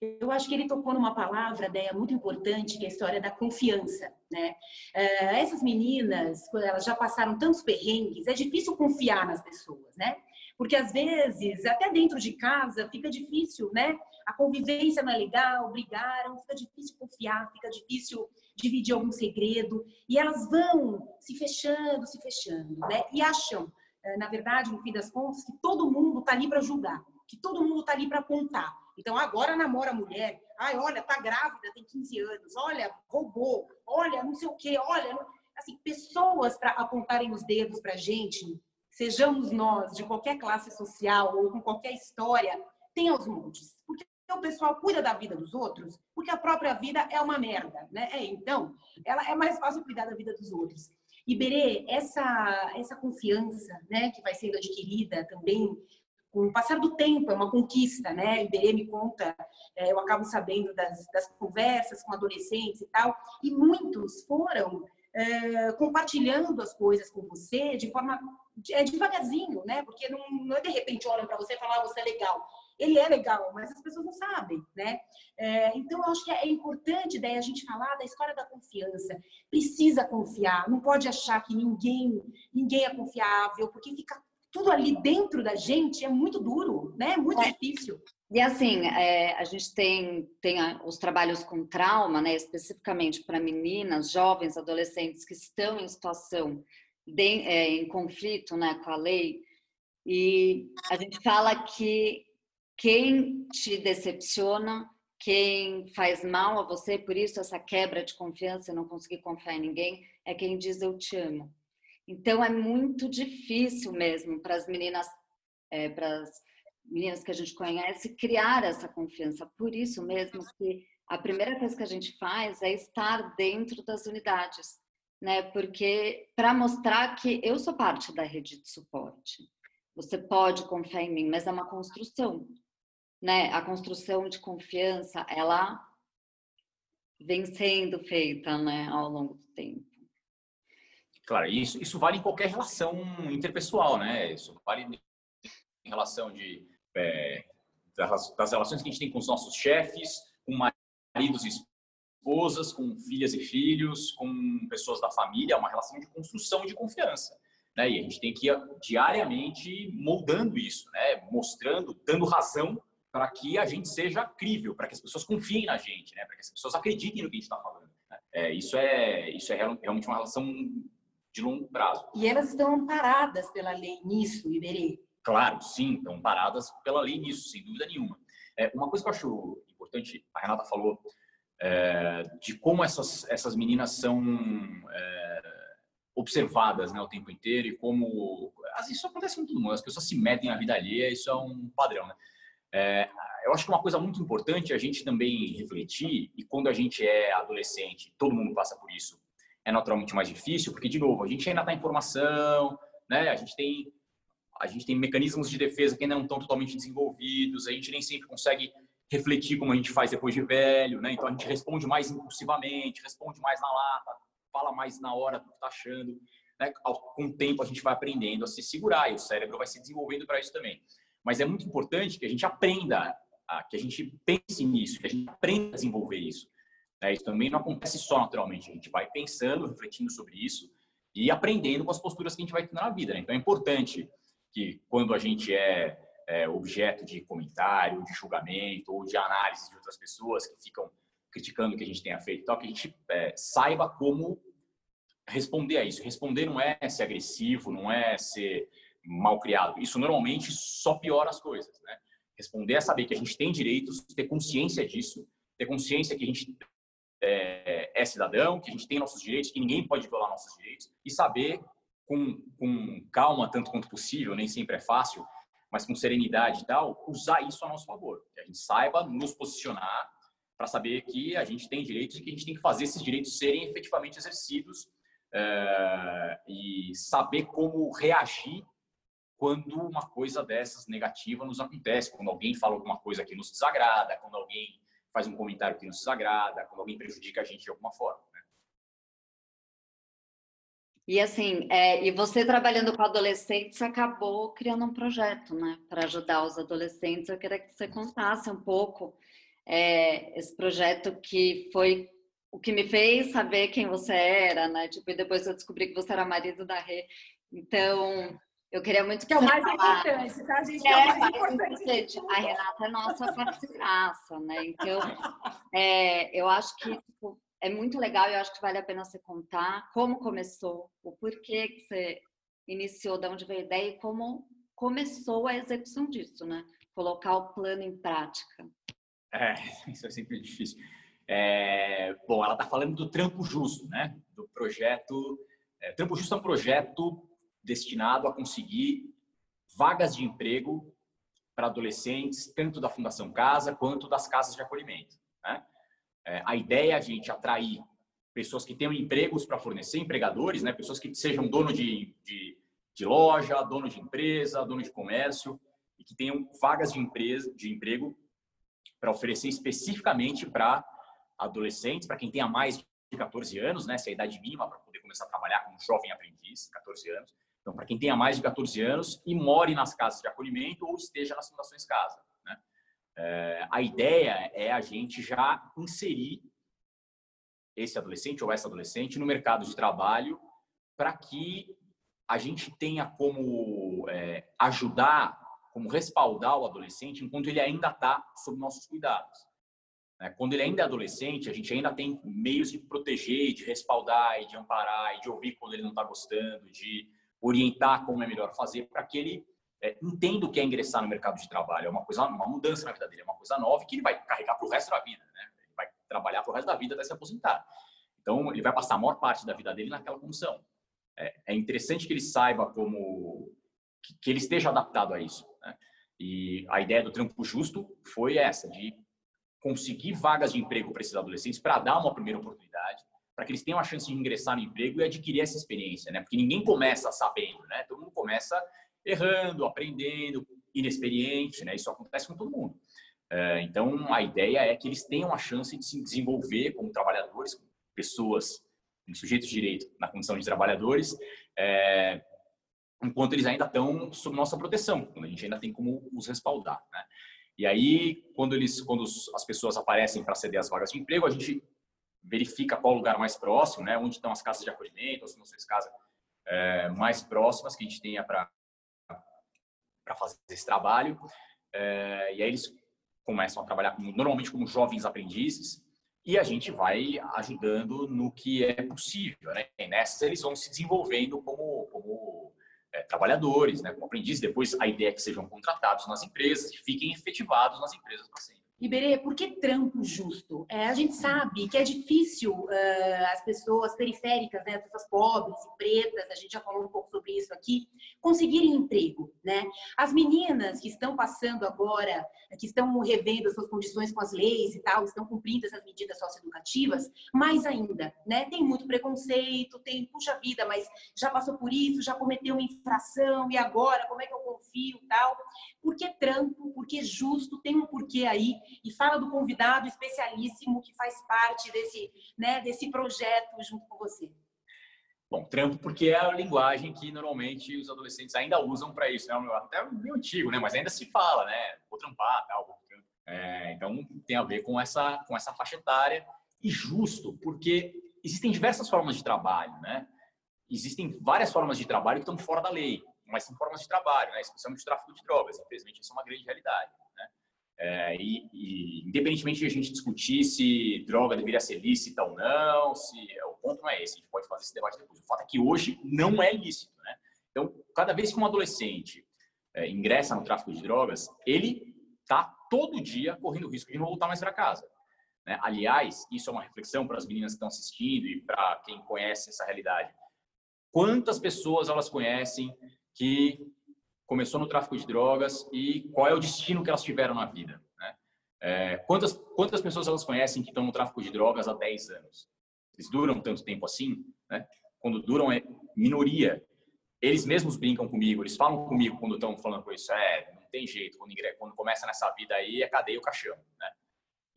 Eu acho que ele tocou numa palavra, ideia muito importante, que é a história da confiança, né? Uh, essas meninas, elas já passaram tantos perrengues, é difícil confiar nas pessoas, né? Porque às vezes, até dentro de casa, fica difícil, né? A convivência não é legal, brigaram, fica difícil confiar, fica difícil dividir algum segredo, e elas vão se fechando, se fechando, né? E acham eh, na verdade, no fim das contas, que todo mundo está ali para julgar, que todo mundo está ali para apontar. Então, agora namora mulher, ai, olha, tá grávida, tem 15 anos, olha, roubou, olha, não sei o quê, olha. Assim, pessoas para apontarem os dedos para gente, sejamos nós de qualquer classe social ou com qualquer história, tem aos montes. Porque o pessoal cuida da vida dos outros, porque a própria vida é uma merda, né? É, então, ela é mais fácil cuidar da vida dos outros. Iberê, essa, essa confiança né, que vai sendo adquirida também com o passar do tempo, é uma conquista, né? Iberê me conta, é, eu acabo sabendo das, das, conversas com adolescentes e tal, e muitos foram é, compartilhando as coisas com você de forma é, devagarzinho, né? Porque não, não é de repente olham para você e falam, ah, você é legal ele é legal, mas as pessoas não sabem, né? É, então, eu acho que é importante daí a gente falar da história da confiança. Precisa confiar, não pode achar que ninguém, ninguém é confiável, porque fica tudo ali dentro da gente é muito duro, né? É muito é. difícil. E assim, é, a gente tem, tem os trabalhos com trauma, né? Especificamente para meninas, jovens, adolescentes que estão em situação de, é, em conflito, né, com a lei. E a gente fala que quem te decepciona, quem faz mal a você, por isso essa quebra de confiança, não conseguir confiar em ninguém, é quem diz eu te amo. Então é muito difícil mesmo para as meninas, é, para as meninas que a gente conhece, criar essa confiança. Por isso mesmo que a primeira coisa que a gente faz é estar dentro das unidades, né? Porque para mostrar que eu sou parte da rede de suporte. Você pode confiar em mim, mas é uma construção né, a construção de confiança, ela vem sendo feita, né, ao longo do tempo. Claro, isso, isso vale em qualquer relação interpessoal, né? Isso vale em relação de, é, das, das, relações que a gente tem com os nossos chefes, com maridos e esposas, com filhas e filhos, com pessoas da família, é uma relação de construção de confiança. Né? E a gente tem que ir diariamente moldando isso, né? mostrando, dando razão para que a gente seja crível, para que as pessoas confiem na gente, né? para que as pessoas acreditem no que a gente está falando. Né? É, isso é isso é realmente uma relação de longo prazo. E elas estão amparadas pela lei nisso, Iberê? Claro, sim, estão paradas pela lei nisso, sem dúvida nenhuma. É, uma coisa que eu acho importante, a Renata falou é, de como essas, essas meninas são é, observadas né, o tempo inteiro e como. Isso acontece com todo mundo, as pessoas se metem na vida alheia, isso é um padrão. Né? É, eu acho que uma coisa muito importante é a gente também refletir, e quando a gente é adolescente, todo mundo passa por isso, é naturalmente mais difícil, porque, de novo, a gente ainda está em formação, né? a, gente tem, a gente tem mecanismos de defesa que ainda não estão totalmente desenvolvidos, a gente nem sempre consegue refletir como a gente faz depois de velho, né? então a gente responde mais impulsivamente, responde mais na lata, fala mais na hora do que está achando. Né? Com o tempo a gente vai aprendendo a se segurar e o cérebro vai se desenvolvendo para isso também. Mas é muito importante que a gente aprenda que a gente pense nisso, que a gente aprenda a desenvolver isso. É, isso também não acontece só naturalmente, a gente vai pensando, refletindo sobre isso e aprendendo com as posturas que a gente vai tendo na vida. Né? Então é importante que quando a gente é, é, objeto de comentário, de julgamento ou de análise de outras pessoas que ficam criticando o que a gente tenha feito, que a gente é, saiba como responder a isso. Responder não é ser agressivo, não é ser mal criado. Isso normalmente só piora as coisas, né? Responder é saber que a gente tem direitos, ter consciência disso, ter consciência que a gente é, é, cidadão, que a gente tem nossos direitos, que ninguém pode violar nossos direitos, e saber com, com calma, tanto quanto possível, nem sempre é fácil, mas com serenidade e tal, usar isso a nosso favor. Que a gente saiba nos posicionar para saber que a gente tem direitos e que a gente tem que fazer esses direitos serem efetivamente exercidos é, e saber como reagir quando uma coisa dessas negativa nos acontece, quando alguém fala alguma coisa que nos desagrada, quando alguém faz um comentário que nos desagrada, quando alguém prejudica a gente de alguma forma. Né? E assim, é, e você trabalhando com adolescentes acabou criando um projeto, né, para ajudar os adolescentes. Eu queria que você contasse um pouco é, esse projeto que foi o que me fez saber quem você era, né? Tipo, e depois eu descobri que você era marido da Rê. Então, eu queria muito que, que é o mais importante, tá, gente? É, é o mais importante. A Renata é nossa parceiraça, né? Então, é, eu acho que tipo, é muito legal e eu acho que vale a pena você contar como começou, o porquê que você iniciou, de onde veio a ideia e como começou a execução disso, né? Colocar o plano em prática. É, <laughs> isso é sempre difícil. É, bom, ela está falando do Trampo Justo, né? Do projeto. É, Trampo Justo é um projeto destinado a conseguir vagas de emprego para adolescentes, tanto da Fundação Casa quanto das casas de acolhimento. Né? É, a ideia é a gente atrair pessoas que tenham empregos para fornecer, empregadores, né? pessoas que sejam dono de, de, de, loja, dono de empresa, dono de comércio, e que tenham vagas de, empresa, de emprego para oferecer especificamente para adolescentes, para quem tenha mais de 14 anos, né? se é a idade mínima para poder começar a trabalhar como jovem aprendiz, 14 anos, então, para quem tenha mais de 14 anos e more nas casas de acolhimento ou esteja nas fundações casa. Né? É, a ideia é a gente já inserir esse adolescente ou essa adolescente no mercado de trabalho para que a gente tenha como é, ajudar, como respaldar o adolescente enquanto ele ainda está sob nossos cuidados. Né? Quando ele ainda é adolescente, a gente ainda tem meios de proteger, de respaldar, e de amparar, e de ouvir quando ele não está gostando, de orientar como é melhor fazer para que ele é, entenda o que é ingressar no mercado de trabalho. É uma coisa, uma mudança na vida dele, é uma coisa nova que ele vai carregar para o resto da vida, né? Ele vai trabalhar para o resto da vida até se aposentar. Então, ele vai passar a maior parte da vida dele naquela função. É, é interessante que ele saiba como que, que ele esteja adaptado a isso. Né? E a ideia do trampo justo foi essa, de conseguir vagas de emprego para esses adolescentes para dar uma primeira oportunidade para que eles tenham a chance de ingressar no emprego e adquirir essa experiência, né? Porque ninguém começa sabendo, né? Todo mundo começa errando, aprendendo, inexperiente, né? Isso acontece com todo mundo. É, então, a ideia é que eles tenham a chance de se desenvolver como trabalhadores, pessoas, sujeitos de direito na condição de trabalhadores, é, enquanto eles ainda estão sob nossa proteção, quando a gente ainda tem como os respaldar, né? E aí, quando eles, quando as pessoas aparecem para ceder as vagas de emprego, a gente verifica qual o lugar mais próximo, né? Onde estão as casas de acolhimento, as nossas casas é, mais próximas que a gente tenha para para fazer esse trabalho. É, e aí eles começam a trabalhar como, normalmente como jovens aprendizes e a gente vai ajudando no que é possível, né? E nessas eles vão se desenvolvendo como, como é, trabalhadores, né? Como aprendizes. Depois a ideia é que sejam contratados nas empresas e fiquem efetivados nas empresas para sempre. Iberê, por que trampo justo? É, a gente sabe que é difícil uh, as pessoas periféricas, né, as pessoas pobres e pretas, a gente já falou um pouco sobre isso aqui, conseguirem emprego, né? As meninas que estão passando agora, que estão revendo as suas condições com as leis e tal, estão cumprindo essas medidas socioeducativas, mais ainda, né? Tem muito preconceito, tem, puxa vida, mas já passou por isso, já cometeu uma infração, e agora, como é que eu confio tal? Por que trampo? Por que justo? Tem um porquê aí e fala do convidado especialíssimo que faz parte desse, né, desse projeto junto com você. Bom, trampo porque é a linguagem que normalmente os adolescentes ainda usam para isso, né? Até meio antigo, né? Mas ainda se fala, né? Vou trampar, tal. É, então tem a ver com essa com essa faixa etária e justo porque existem diversas formas de trabalho, né? Existem várias formas de trabalho que estão fora da lei, mas são formas de trabalho, né? Especialmente o tráfico de drogas. Infelizmente, isso é uma grande realidade. É, e, e, independentemente de a gente discutir se droga deveria ser lícita ou não, se o ponto não é esse, a gente pode fazer esse debate depois. O fato é que hoje não é lícito, né? Então, cada vez que um adolescente é, ingressa no tráfico de drogas, ele está todo dia correndo o risco de não voltar mais para casa. Né? Aliás, isso é uma reflexão para as meninas que estão assistindo e para quem conhece essa realidade. Quantas pessoas elas conhecem que começou no tráfico de drogas e qual é o destino que elas tiveram na vida. Né? É, quantas, quantas pessoas elas conhecem que estão no tráfico de drogas há 10 anos? Eles duram tanto tempo assim? Né? Quando duram é minoria. Eles mesmos brincam comigo, eles falam comigo quando estão falando com isso. É, não tem jeito, quando, quando começa nessa vida aí é cadeia o caixão. Né?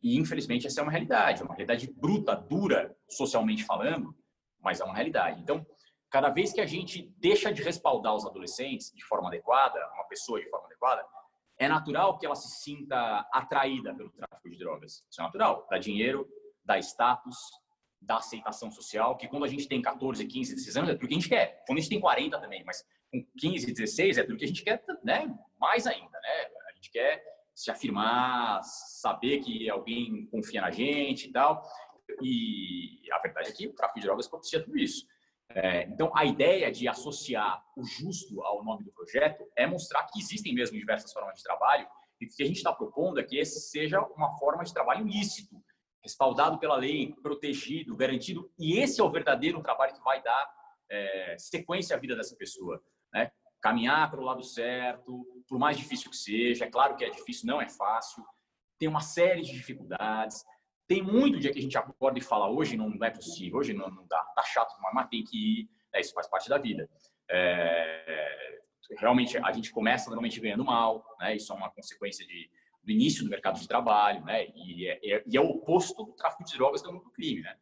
E infelizmente essa é uma realidade, é uma realidade bruta, dura, socialmente falando, mas é uma realidade. Então, cada vez que a gente deixa de respaldar os adolescentes de forma adequada, uma pessoa de forma adequada, é natural que ela se sinta atraída pelo tráfico de drogas. Isso é natural. Dá dinheiro, dá status, dá aceitação social, que quando a gente tem 14, 15, 16 anos é tudo que a gente quer. Quando a gente tem 40 também, mas com 15, 16 é tudo que a gente quer, né? Mais ainda, né? A gente quer se afirmar, saber que alguém confia na gente e tal. E a verdade é que o tráfico de drogas propicia tudo isso. É, então, a ideia de associar o justo ao nome do projeto é mostrar que existem mesmo diversas formas de trabalho e que a gente está propondo é que esse seja uma forma de trabalho lícito, respaldado pela lei, protegido, garantido. E esse é o verdadeiro trabalho que vai dar é, sequência à vida dessa pessoa. Né? Caminhar para o lado certo, por mais difícil que seja. É claro que é difícil, não é fácil. Tem uma série de dificuldades. Tem muito dia que a gente acorda e fala, hoje não é possível, hoje não, não dá, tá chato, mas tem que ir, é, isso faz parte da vida. É, realmente, a gente começa normalmente ganhando mal, né? isso é uma consequência de, do início do mercado de trabalho, né? e, é, é, e é o oposto do tráfico de drogas do crime. Né?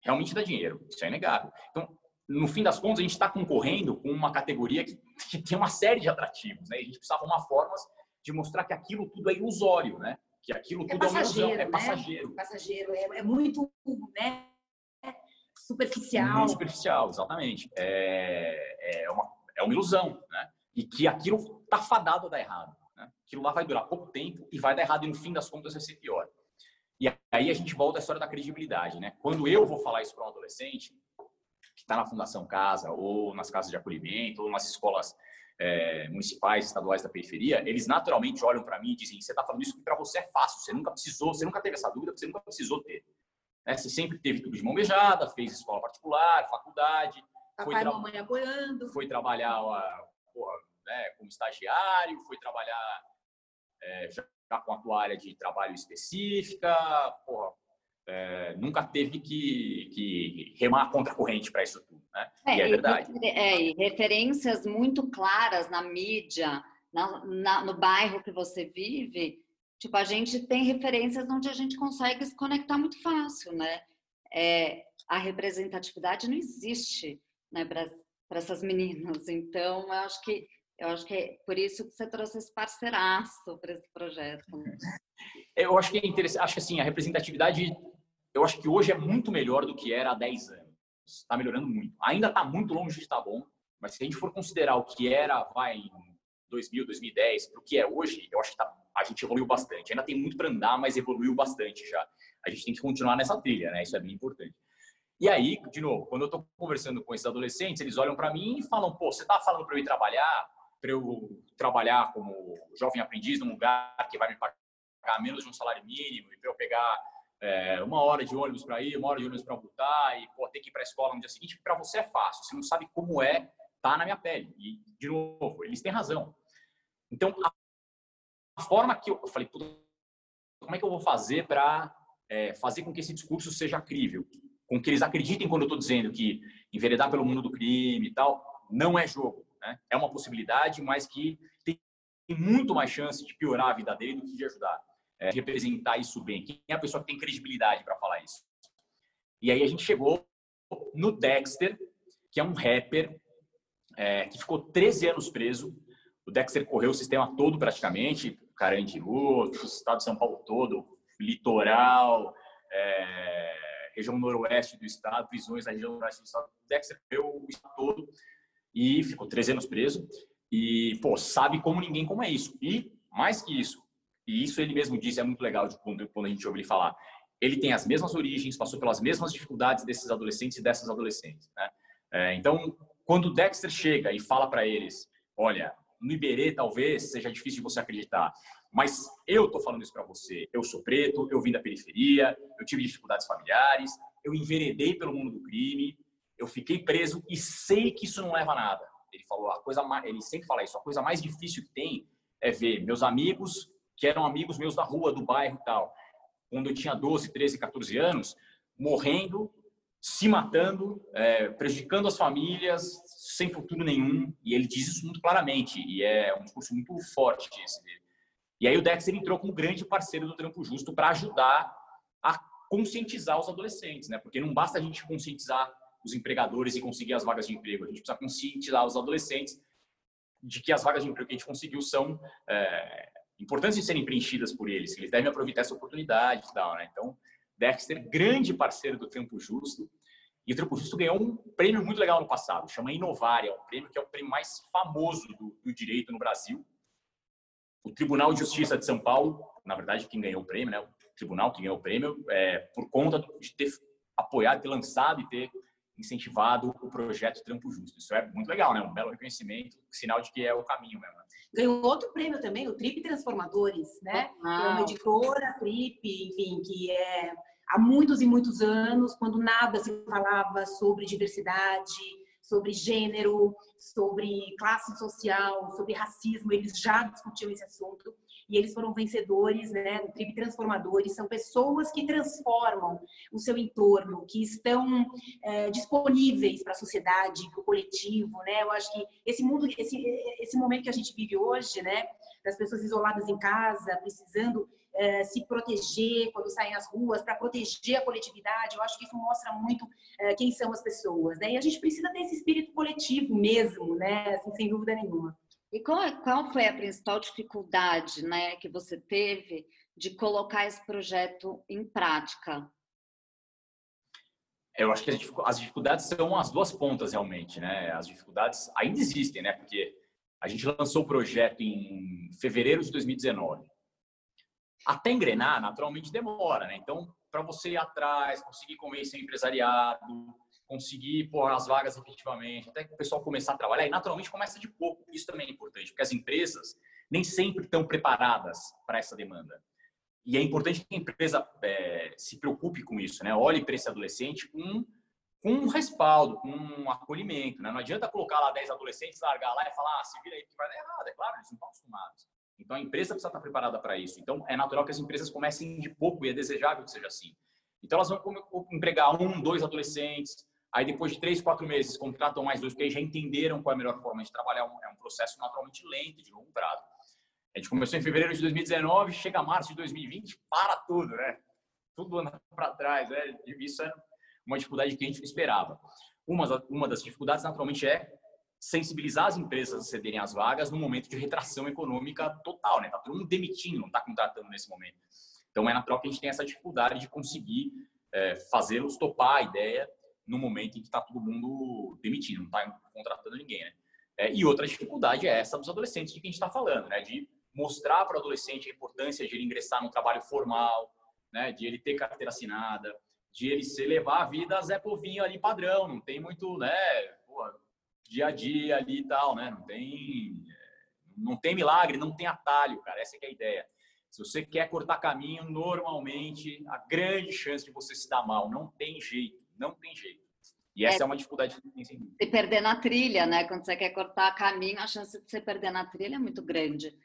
Realmente dá dinheiro, isso é inegável. Então, no fim das contas, a gente está concorrendo com uma categoria que, que, <laughs> tem uma série de atrativos, né? E a gente precisa arrumar formas de mostrar que aquilo tudo é ilusório, né? Que aquilo é tudo é, passageiro, é, né? passageiro. Passageiro, é, é muito né? superficial. Muito superficial, exatamente. É, é, uma, é uma ilusão, né? E que aquilo está fadado a dar errado. Né? Aquilo lá vai durar pouco tempo e vai dar errado e no fim das contas vai ser pior. E aí a gente volta à história da credibilidade, né? Quando eu vou falar isso para um adolescente que está na Fundação Casa ou nas casas de acolhimento ou nas escolas é, municipais, estaduais da periferia, eles naturalmente olham para mim e dizem: você está falando isso porque para você é fácil, você nunca precisou, você nunca teve essa dúvida, você nunca precisou ter. Né? Você sempre teve tudo de mão beijada, fez escola particular, faculdade. Papai foi e mamãe apoiando. Foi trabalhar porra, né, como estagiário, foi trabalhar é, já com a tua área de trabalho específica, porra, é, nunca teve que, que remar contra a corrente para isso tudo. Né? É, e é verdade. É, e referências muito claras na mídia, na, na, no bairro que você vive. Tipo, a gente tem referências onde a gente consegue se conectar muito fácil, né? É, a representatividade não existe né, para essas meninas. Então, eu acho que eu acho que é por isso que você trouxe esse parceiraço para esse projeto. <laughs> Eu acho que é interessante, acho que assim, a representatividade eu acho que hoje é muito melhor do que era há 10 anos. Está melhorando muito. Ainda está muito longe de estar bom, mas se a gente for considerar o que era, vai, em 2000, 2010, para o que é hoje, eu acho que tá, a gente evoluiu bastante. Ainda tem muito para andar, mas evoluiu bastante já. A gente tem que continuar nessa trilha, né? Isso é bem importante. E aí, de novo, quando eu estou conversando com esses adolescentes, eles olham para mim e falam: pô, você está falando para eu ir trabalhar, para eu trabalhar como jovem aprendiz num lugar que vai me pagar menos de um salário mínimo, e para eu pegar é, uma hora de ônibus para ir, uma hora de ônibus para voltar, e pô, ter que ir para a escola no dia seguinte, para você é fácil. Você não sabe como é tá na minha pele. E, de novo, eles têm razão. Então, a forma que eu, eu falei, como é que eu vou fazer para é, fazer com que esse discurso seja crível? Com que eles acreditem quando eu estou dizendo que enveredar pelo mundo do crime e tal não é jogo. Né? É uma possibilidade, mas que tem muito mais chance de piorar a vida dele do que de ajudar. É, representar isso bem. Quem é a pessoa que tem credibilidade para falar isso? E aí a gente chegou no Dexter, que é um rapper é, que ficou 13 anos preso. O Dexter correu o sistema todo praticamente, Carandiru, o estado de São Paulo todo, litoral, é, região noroeste do estado, prisões da região noroeste do estado. O Dexter correu o estado todo e ficou 13 anos preso. E, pô, sabe como ninguém como é isso. E, mais que isso, e isso ele mesmo disse, é muito legal de quando, quando a gente ouve ele falar, ele tem as mesmas origens, passou pelas mesmas dificuldades desses adolescentes e dessas adolescentes. Né? É, então, quando o Dexter chega e fala para eles, olha, no Iberê talvez seja difícil de você acreditar, mas eu estou falando isso para você. Eu sou preto, eu vim da periferia, eu tive dificuldades familiares, eu enveredei pelo mundo do crime, eu fiquei preso e sei que isso não leva a nada. Ele falou a coisa ele sempre fala isso, a coisa mais difícil que tem é ver meus amigos que eram amigos meus da rua, do bairro e tal, quando eu tinha 12, 13, 14 anos, morrendo se matando, é, prejudicando as famílias, sem futuro nenhum. E ele diz isso muito claramente. E é um discurso muito forte esse dele. E aí o Dexter entrou como grande parceiro do Trampo Justo para ajudar a conscientizar os adolescentes, né? Porque não basta a gente conscientizar os empregadores e conseguir as vagas de emprego. A gente precisa conscientizar os adolescentes de que as vagas de emprego que a gente conseguiu são é, importantes de serem preenchidas por eles, eles devem aproveitar essa oportunidade e tal, né? Então, Dexter, grande parceiro do Tempo Justo. E o Tempo Justo ganhou um prêmio muito legal no passado, chama Inovar, é um prêmio que é o prêmio mais famoso do, do direito no Brasil. O Tribunal de Justiça de São Paulo, na verdade, quem ganhou o prêmio, né? O tribunal que ganhou o prêmio, é, por conta de ter apoiado, ter lançado e ter incentivado o projeto Trampo Justo. Isso é muito legal, né? Um belo reconhecimento, sinal de que é o caminho mesmo. Né? Ganhou outro prêmio também, o Trip Transformadores, né? Ah. É uma editora, Trip, enfim, que é há muitos e muitos anos, quando nada se falava sobre diversidade, sobre gênero, sobre classe social, sobre racismo, eles já discutiam esse assunto e eles foram vencedores, né, do Trip Transformadores, são pessoas que transformam o seu entorno, que estão é, disponíveis para a sociedade, para o coletivo, né, eu acho que esse mundo, esse, esse momento que a gente vive hoje, né, das pessoas isoladas em casa, precisando é, se proteger quando saem às ruas, para proteger a coletividade. Eu acho que isso mostra muito é, quem são as pessoas, né? E a gente precisa ter esse espírito coletivo mesmo, né? Assim, sem dúvida nenhuma. E qual, qual foi a principal dificuldade, né, que você teve de colocar esse projeto em prática? Eu acho que as dificuldades são as duas pontas realmente, né? As dificuldades ainda existem, né? Porque a gente lançou o projeto em fevereiro de 2019 até engrenar, naturalmente demora, né? Então, para você ir atrás, conseguir convencer o empresariado, conseguir pôr as vagas efetivamente, até que o pessoal começar a trabalhar, e naturalmente começa de pouco. Isso também é importante, porque as empresas nem sempre estão preparadas para essa demanda. E é importante que a empresa é, se preocupe com isso, né? Olhe para esse adolescente com, com um respaldo, com um acolhimento, né? Não adianta colocar lá 10 adolescentes, largar lá e falar, ah, se vira aí que vai dar errado. É claro, eles não estão acostumados. Então a empresa precisa estar preparada para isso. Então é natural que as empresas comecem de pouco e é desejável que seja assim. Então elas vão empregar um, dois adolescentes, aí depois de três, quatro meses contratam mais dois, porque aí já entenderam qual é a melhor forma de trabalhar. É um processo naturalmente lento, de longo prazo. A gente começou em fevereiro de 2019, chega março de 2020, para tudo, né? Tudo anda para trás, né? Isso é uma dificuldade que a gente não esperava. Uma, uma das dificuldades, naturalmente, é sensibilizar as empresas a cederem as vagas no momento de retração econômica total, né? Tá todo mundo demitindo, não está contratando nesse momento. Então é natural que a gente tenha essa dificuldade de conseguir é, fazê-los topar a ideia no momento em que está todo mundo demitindo, não está contratando ninguém, né? É, e outra dificuldade é essa dos adolescentes de que a gente está falando, né? De mostrar para o adolescente a importância de ele ingressar no trabalho formal, né? De ele ter carteira assinada, de ele se levar a vida Zé Povinho ali padrão, não tem muito, né? dia a dia ali e tal, né? Não tem, não tem milagre, não tem atalho, cara. Essa é, é a ideia. se você quer cortar caminho, normalmente a grande chance de você se dar mal, não tem jeito, não tem jeito. E essa é, é uma dificuldade que tem Se perder na trilha, né? Quando você quer cortar caminho, a chance de você perder na trilha é muito grande.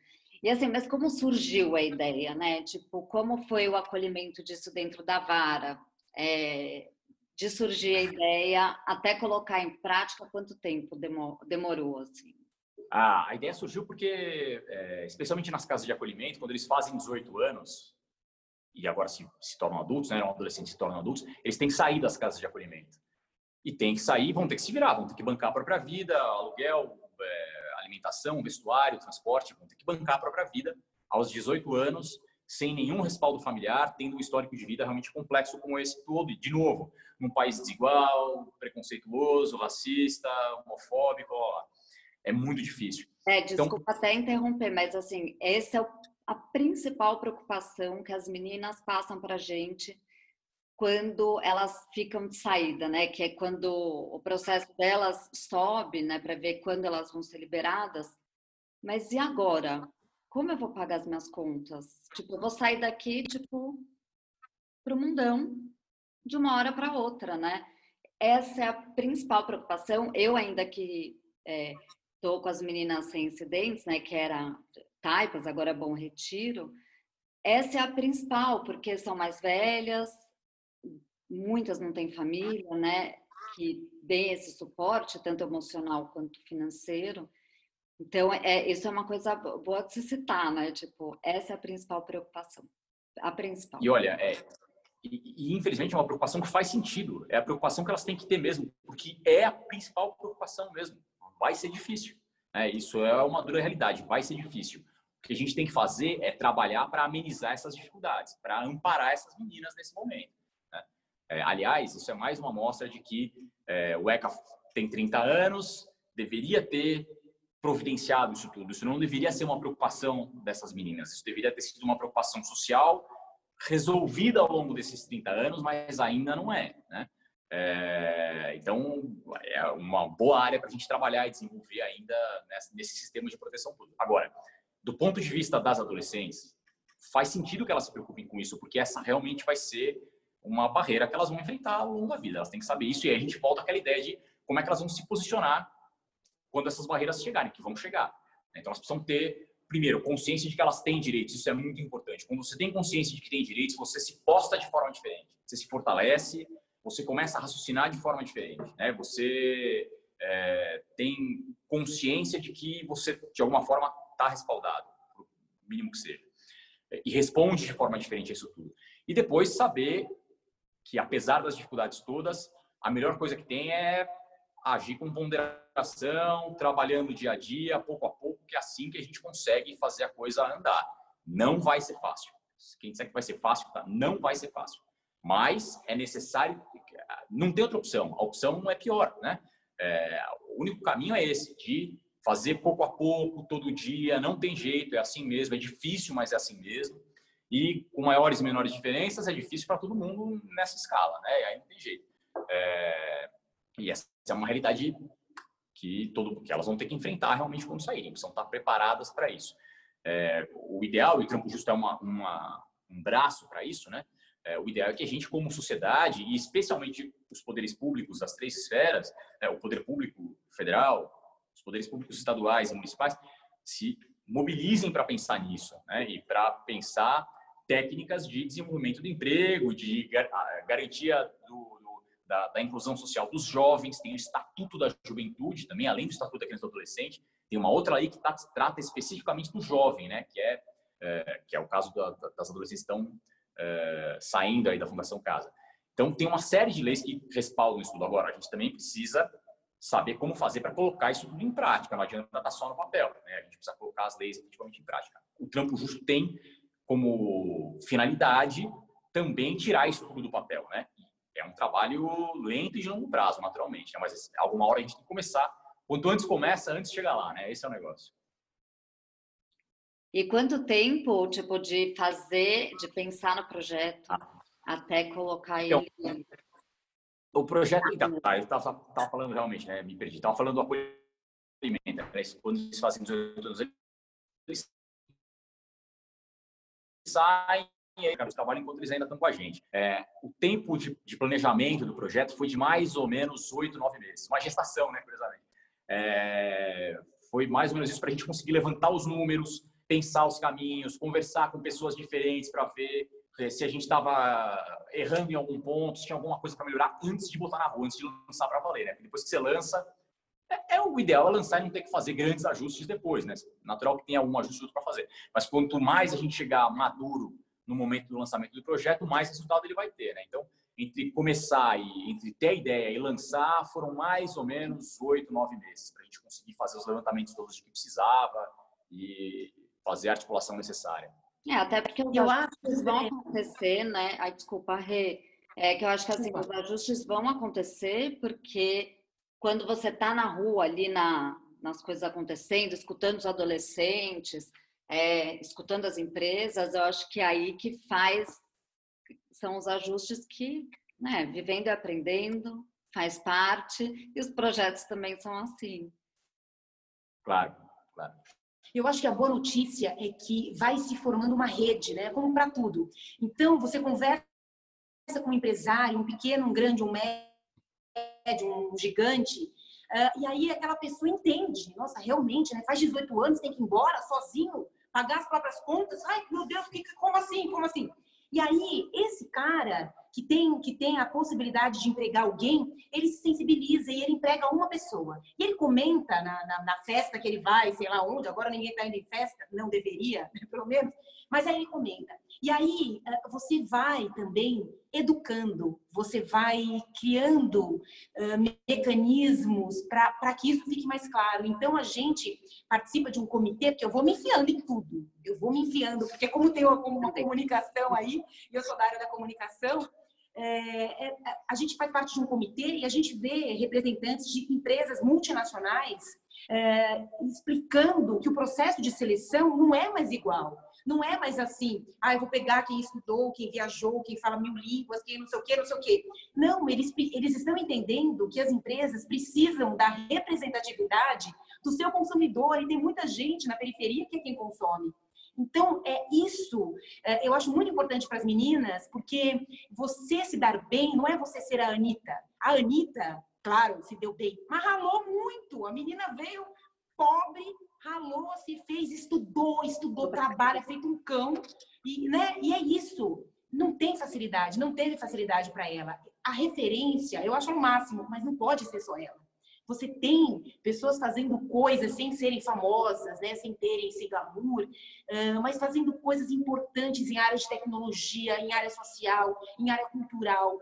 E assim, mas como surgiu a ideia, né? Tipo, como foi o acolhimento disso dentro da vara? É, de surgir a ideia até colocar em prática, quanto tempo demorou, assim? Ah, a ideia surgiu porque, é, especialmente nas casas de acolhimento, quando eles fazem 18 anos, e agora se, se tornam adultos, né, eram adolescentes se tornam adultos, eles têm que sair das casas de acolhimento. E tem que sair, vão ter que se virar, vão ter que bancar a própria vida, aluguel, é, alimentação, vestuário, transporte, vão ter que bancar a própria vida aos 18 anos, sem nenhum respaldo familiar, tendo um histórico de vida realmente complexo como esse todo. E, de novo, num país desigual, preconceituoso, racista, homofóbico, ó, é muito difícil. É, então desculpa então, até interromper, mas assim, essa é a principal preocupação que as meninas passam para a gente quando elas ficam de saída, né? Que é quando o processo delas sobe, né? Para ver quando elas vão ser liberadas. Mas e agora? Como eu vou pagar as minhas contas? Tipo, eu vou sair daqui, tipo, para o mundão de uma hora para outra, né? Essa é a principal preocupação. Eu ainda que é, com as meninas sem incidentes, né? Que era Taipas, agora é Bom Retiro. Essa é a principal, porque são mais velhas, muitas não têm família, né? Que dê esse suporte, tanto emocional quanto financeiro. Então, é, isso é uma coisa boa de se citar, né? Tipo, essa é a principal preocupação. A principal. E olha, é, e, e, infelizmente é uma preocupação que faz sentido. É a preocupação que elas têm que ter mesmo, porque é a principal preocupação mesmo. Vai ser difícil. Né? Isso é uma dura realidade. Vai ser difícil. Que a gente tem que fazer é trabalhar para amenizar essas dificuldades, para amparar essas meninas nesse momento. É, aliás, isso é mais uma amostra de que é, o ECA tem 30 anos, deveria ter providenciado isso tudo. Isso não deveria ser uma preocupação dessas meninas. Isso deveria ter sido uma preocupação social resolvida ao longo desses 30 anos, mas ainda não é. Né? É, então, é uma boa área para a gente trabalhar e desenvolver ainda nesse sistema de proteção pública. Agora, do ponto de vista das adolescentes, faz sentido que elas se preocupem com isso, porque essa realmente vai ser uma barreira que elas vão enfrentar ao longo da vida. Elas têm que saber isso e aí a gente volta àquela ideia de como é que elas vão se posicionar quando essas barreiras chegarem, que vão chegar. Então elas precisam ter, primeiro, consciência de que elas têm direitos. Isso é muito importante. Quando você tem consciência de que tem direitos, você se posta de forma diferente. Você se fortalece, você começa a raciocinar de forma diferente. Né? Você é, tem consciência de que você, de alguma forma, está respaldado, mínimo que seja. E responde de forma diferente a isso tudo. E depois saber que apesar das dificuldades todas, a melhor coisa que tem é agir com ponderação, trabalhando dia a dia, pouco a pouco, que é assim que a gente consegue fazer a coisa andar. Não vai ser fácil. Quem disser que vai ser fácil, tá? não vai ser fácil. Mas é necessário, não tem outra opção. A opção não é pior, né? É, o único caminho é esse, de fazer pouco a pouco, todo dia, não tem jeito, é assim mesmo, é difícil, mas é assim mesmo. E com maiores e menores diferenças é difícil para todo mundo nessa escala, né? Aí não tem jeito. É... E essa é uma realidade que todo que elas vão ter que enfrentar realmente quando saírem, precisam estar preparadas para isso. É... o ideal, e o Trampo Justo é uma, uma um braço para isso, né? É, o ideal é que a gente, como sociedade, e especialmente os poderes públicos das três esferas, é, o poder público federal, os poderes públicos estaduais e municipais, se mobilizem para pensar nisso, né? E para pensar técnicas de desenvolvimento do emprego, de garantia do, do, da, da, inclusão social dos jovens, tem o Estatuto da Juventude também, além do Estatuto da Criança e do Adolescente, tem uma outra lei que tá, trata especificamente do jovem, né, que é, é que é o caso da, das adolescentes que estão é, saindo aí da Fundação Casa. Então, tem uma série de leis que respaldam isso tudo. Agora, a gente também precisa saber como fazer para colocar isso tudo em prática. Não adianta estar só no papel. Né? A gente precisa colocar as leis efetivamente em prática. O Trampo Justo tem como finalidade também tirar isso tudo do papel, né? É um trabalho lento e de longo prazo, naturalmente, né? mas alguma hora a gente tem que começar. Quanto antes começa, antes chega lá, né? Esse é o negócio. E quanto tempo, tipo, de fazer, de pensar no projeto, ah. até colocar então, ele... O projeto, então, tá, eu estava falando realmente, né? Me perdi. Estava falando do apoimento. Né? Quando eles fazem 18 anos, eles saem e aí, trabalham enquanto eles ainda estão com a gente. É, o tempo de, de, planejamento do projeto foi de mais ou menos oito, nove meses. Uma gestação, né, curiosamente. É, foi mais ou menos isso para a gente conseguir levantar os números, pensar os caminhos, conversar com pessoas diferentes para ver se a gente estava errando em algum ponto, se tinha alguma coisa para melhorar antes de botar na rua, antes de lançar para valer, né? Depois que você lança, é, é, o ideal é lançar e não ter que fazer grandes ajustes depois, né? Natural que tenha algum ajuste para fazer. Mas quanto mais a gente chegar maduro no momento do lançamento do projeto, mais resultado ele vai ter, né? Então, entre começar e entre ter a ideia e lançar, foram mais ou menos oito, nove meses para a gente conseguir fazer os levantamentos todos que precisava e fazer a articulação necessária. É, até porque os eu ajustes vão é. acontecer, né? Ai, desculpa, Rê. É que eu acho que assim, os ajustes vão acontecer porque quando você está na rua ali na, nas coisas acontecendo, escutando os adolescentes, é, escutando as empresas, eu acho que é aí que faz são os ajustes que, né, vivendo e aprendendo, faz parte, e os projetos também são assim. Claro, claro. Eu acho que a boa notícia é que vai se formando uma rede, né? Como para tudo. Então, você conversa com um empresário, um pequeno, um grande, um médio, um gigante, uh, e aí aquela pessoa entende. Nossa, realmente, né? Faz 18 anos, tem que ir embora sozinho, pagar as próprias contas. Ai, meu Deus, que, como assim? Como assim? E aí, esse cara que tem, que tem a possibilidade de empregar alguém, ele se sensibiliza e ele emprega uma pessoa. E ele comenta na, na, na festa que ele vai, sei lá onde, agora ninguém está indo em festa, não deveria, <laughs> pelo menos, mas aí ele comenta. E aí eh, você vai também educando, você vai criando uh, mecanismos para que isso fique mais claro. Então a gente participa de um comitê, porque eu vou me enfiando em tudo, eu vou me enfiando, porque como tem uma, uma comunicação aí, e eu sou da área da comunicação, é, é, a gente faz parte de um comitê e a gente vê representantes de empresas multinacionais é, explicando que o processo de seleção não é mais igual. Não é mais assim, ah, eu vou pegar quem estudou, quem viajou, quem fala mil línguas, quem não sei o quê, não sei o quê. Não, eles, eles estão entendendo que as empresas precisam da representatividade do seu consumidor e tem muita gente na periferia que é quem consome. Então, é isso, é, eu acho muito importante para as meninas, porque você se dar bem não é você ser a Anitta. A Anitta, claro, se deu bem, mas ralou muito. A menina veio pobre, ralou, se fez, estudou, estudou, trabalha, feito um cão. E, né? e é isso. Não tem facilidade, não teve facilidade para ela. A referência, eu acho o máximo, mas não pode ser só ela. Você tem pessoas fazendo coisas sem serem famosas, né? sem terem esse glamour, mas fazendo coisas importantes em área de tecnologia, em área social, em área cultural.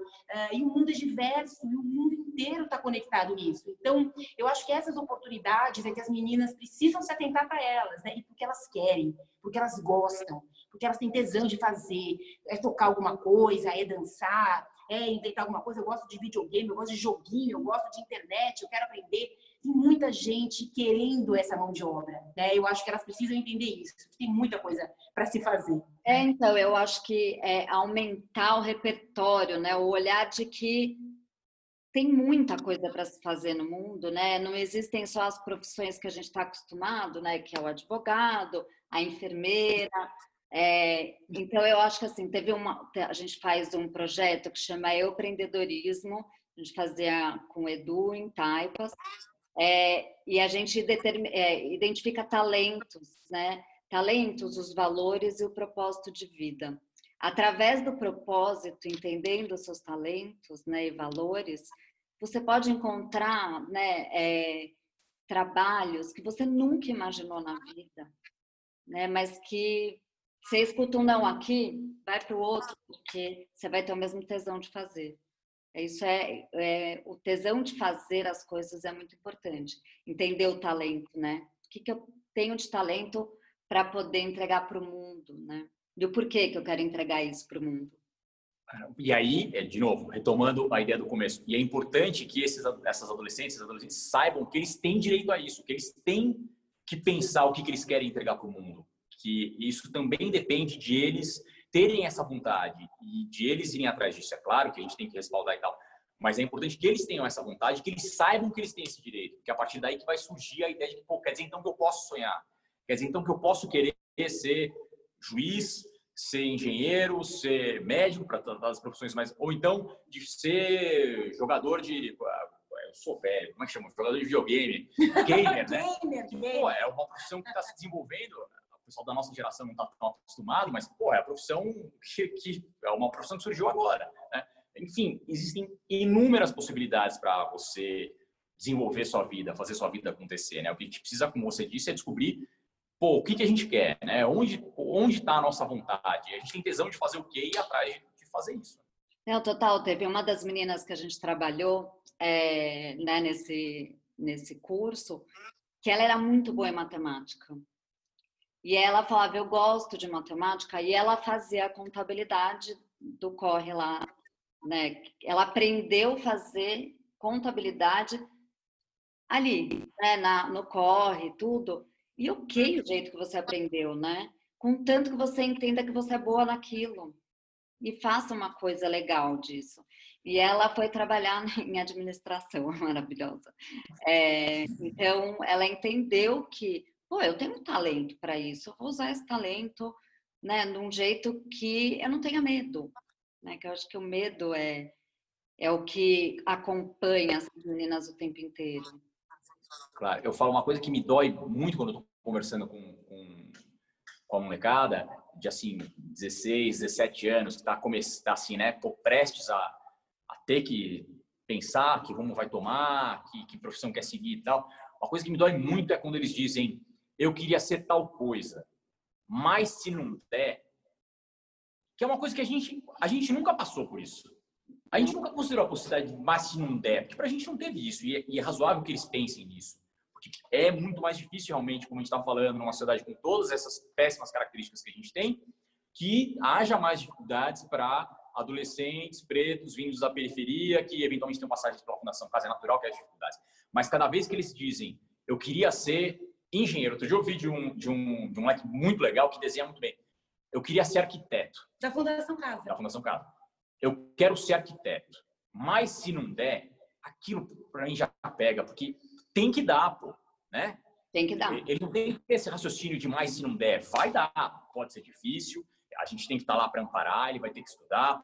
E o mundo é diverso e o mundo inteiro está conectado nisso. Então, eu acho que essas oportunidades é que as meninas precisam se atentar para elas, né? E porque elas querem, porque elas gostam, porque elas têm tesão de fazer, é tocar alguma coisa, é dançar, é inventar alguma coisa, eu gosto de videogame, eu gosto de joguinho, eu gosto de internet, eu quero aprender. Tem muita gente querendo essa mão de obra, né? Eu acho que elas precisam entender isso. Tem muita coisa para se fazer. É, então, eu acho que é aumentar o repertório, né? O olhar de que tem muita coisa para se fazer no mundo, né? Não existem só as profissões que a gente está acostumado, né? Que é o advogado, a enfermeira, é, então, eu acho que assim, teve uma. A gente faz um projeto que chama Empreendedorismo, a gente fazia com o Edu em Taipas, é, e a gente determina, é, identifica talentos, né? Talentos, os valores e o propósito de vida. Através do propósito, entendendo seus talentos né, e valores, você pode encontrar né, é, trabalhos que você nunca imaginou na vida, né, mas que você escuta um não aqui, vai para o outro, porque você vai ter o mesmo tesão de fazer. Isso é, é, o tesão de fazer as coisas é muito importante. Entender o talento, né? O que, que eu tenho de talento para poder entregar para o mundo, né? E o porquê que eu quero entregar isso para o mundo. E aí, é, de novo, retomando a ideia do começo, e é importante que esses, essas adolescentes, adolescentes saibam que eles têm direito a isso, que eles têm que pensar o que, que eles querem entregar para o mundo que isso também depende de eles terem essa vontade e de eles irem atrás disso. É claro que a gente tem que respaldar e tal, mas é importante que eles tenham essa vontade, que eles saibam que eles têm esse direito, que a partir daí que vai surgir a ideia de que, pô, quer dizer então que eu posso sonhar, quer dizer então que eu posso querer ser juiz, ser engenheiro, ser médico para das profissões mais, ou então de ser jogador de, eu sou velho, como é que chama? Jogador de videogame, <laughs> gamer, né? gamer, que, pô, é uma profissão que está se desenvolvendo. O pessoal da nossa geração não está tão acostumado, mas pô, é a profissão que, que é uma profissão que surgiu agora. Né? Enfim, existem inúmeras possibilidades para você desenvolver sua vida, fazer sua vida acontecer, né? O que a gente precisa, como você disse, é descobrir pô, o que, que a gente quer, né? Onde onde está a nossa vontade? A gente tem tesão de fazer o quê e ir atrás de fazer isso. Não, total. Teve uma das meninas que a gente trabalhou é, né, nesse nesse curso que ela era muito boa em matemática. E ela falava, eu gosto de matemática, e ela fazia a contabilidade do corre lá, né? Ela aprendeu fazer contabilidade ali, né, na, no corre, tudo. E ok o jeito que você aprendeu, né? Contanto que você entenda que você é boa naquilo. E faça uma coisa legal disso. E ela foi trabalhar <laughs> em administração, <laughs> maravilhosa. É, então, ela entendeu que, pô, eu tenho um talento para isso, eu vou usar esse talento, né, de um jeito que eu não tenha medo, né? Que eu acho que o medo é é o que acompanha as meninas o tempo inteiro. Claro, eu falo uma coisa que me dói muito quando eu tô conversando com, com, com a molecada, de assim, 16, 17 anos, que está tá, assim, né, prestes a, a ter que pensar que rumo vai tomar, que, que profissão quer seguir e tal. Uma coisa que me dói muito é quando eles dizem, eu queria ser tal coisa, mas se não der, que é uma coisa que a gente, a gente nunca passou por isso. A gente nunca considerou a possibilidade de, mas se não der, porque para a gente não teve isso, e é, e é, razoável que eles pensem nisso. Porque é muito mais difícil, realmente, como a gente está falando, numa sociedade com todas essas péssimas características que a gente tem, que haja mais dificuldades para adolescentes pretos vindos da periferia, que eventualmente têm passagens pela Fundação Casa Natural, que é as dificuldades. Mas cada vez que eles dizem, eu queria ser engenheiro, outro dia eu ouvi de um, de um, de um moleque muito legal que desenha muito bem. Eu queria ser arquiteto. Da Fundação Casa. Da Fundação Casa eu quero ser arquiteto. Mas se não der, aquilo para mim já pega, porque tem que dar, pô, né? Tem que dar. Ele não tem que ter esse raciocínio de mais se não der. Vai dar, pode ser difícil, a gente tem que estar tá lá para amparar, ele vai ter que estudar,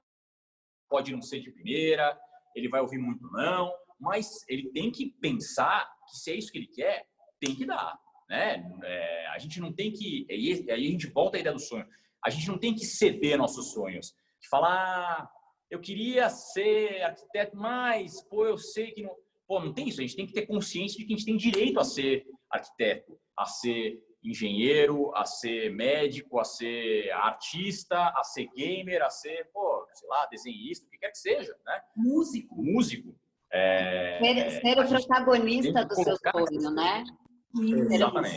pode não ser de primeira, ele vai ouvir muito não, mas ele tem que pensar que se é isso que ele quer, tem que dar, né? É, a gente não tem que, aí, aí a gente volta à ideia do sonho, a gente não tem que ceder nossos sonhos, falar, ah, eu queria ser arquiteto, mas, pô, eu sei que não. Pô, não tem isso. A gente tem que ter consciência de que a gente tem direito a ser arquiteto, a ser engenheiro, a ser médico, a ser artista, a ser gamer, a ser, pô, sei lá, desenhista, o que quer que seja, né? Músico. Músico. É, ser, ser o protagonista do seu sonho, né? Isso. Exatamente.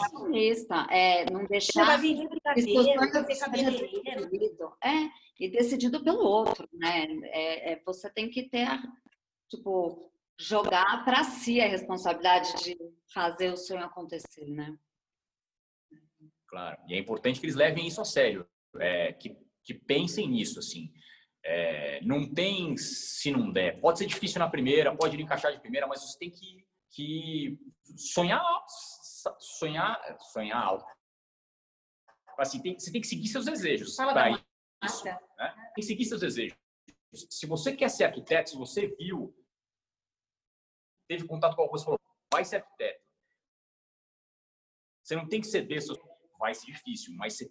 É, não deixar que o sonho decidido, é, e decidido pelo outro, né? É, é, você tem que ter, tipo, jogar para si a responsabilidade de fazer o sonho acontecer, né? Claro, e é importante que eles levem isso a sério, é, que, que pensem nisso, assim. É, não tem se não der. Pode ser difícil na primeira, pode encaixar de primeira, mas você tem que, que sonhar sonhar, sonhar alto. Assim, tem, você tem que seguir seus desejos. Fala isso, né? Tem que seguir seus desejos. Se você quer ser arquiteto, se você viu, teve contato com alguma coisa, falou, vai ser arquiteto. Você não tem que ceder, vai ser difícil, mas você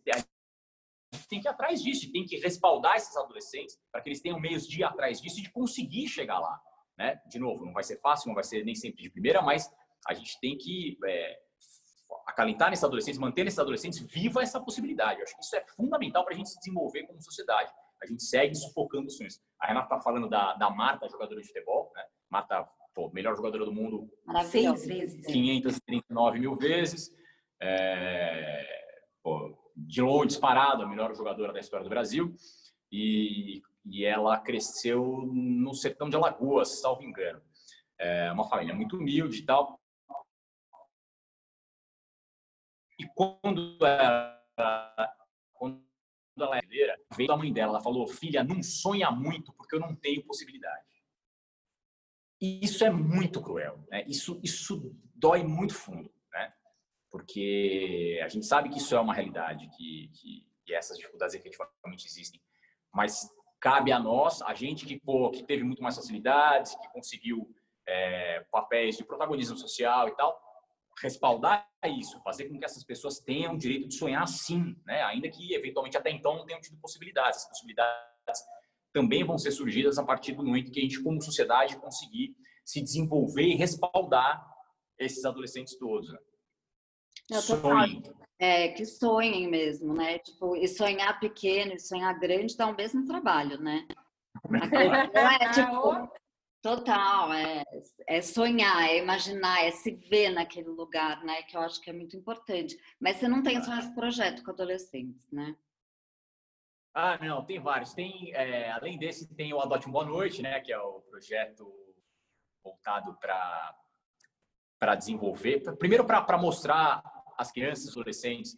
tem que ir atrás disso, tem que respaldar esses adolescentes para que eles tenham meios de ir atrás disso e de conseguir chegar lá. Né? De novo, não vai ser fácil, não vai ser nem sempre de primeira, mas a gente tem que é, acalentar nesses adolescentes, manter nesses adolescentes viva essa possibilidade. Eu acho que isso é fundamental para a gente se desenvolver como sociedade. A gente segue sufocando os sonhos. A Renata está falando da, da Marta, jogadora de futebol. Né? Marta, pô, melhor jogadora do mundo. Seis vezes. 539 mil vezes. É, pô, de longe, disparado, a melhor jogadora da história do Brasil. E, e ela cresceu no sertão de Alagoas, salvo engano. É uma família muito humilde e tal. E quando ela, quando ela é brasileira, veio a mãe dela, ela falou: Filha, não sonha muito, porque eu não tenho possibilidade. E isso é muito cruel, né? Isso, isso dói muito fundo, né? Porque a gente sabe que isso é uma realidade, que, que que essas dificuldades efetivamente existem. Mas cabe a nós, a gente que, pô, que teve muito mais facilidades, que conseguiu é, papéis de protagonismo social e tal, respaldar isso, fazer com que essas pessoas tenham o direito de sonhar sim, né? ainda que eventualmente até então não tenham tido possibilidades. As possibilidades também vão ser surgidas a partir do momento que a gente, como sociedade, conseguir se desenvolver e respaldar esses adolescentes todos. Né? Sonhem. É, que sonhem mesmo, né? Tipo, e sonhar pequeno e sonhar grande dá o mesmo trabalho, né? <laughs> é tipo, total, é, é sonhar, é imaginar, é se ver naquele lugar, né? Que eu acho que é muito importante. Mas você não tem só esse projeto com adolescentes, né? Ah, não, tem vários. Tem, é, além desse, tem o Adote um Boa Noite, né? Que é o projeto voltado para para desenvolver, primeiro para mostrar as crianças e adolescentes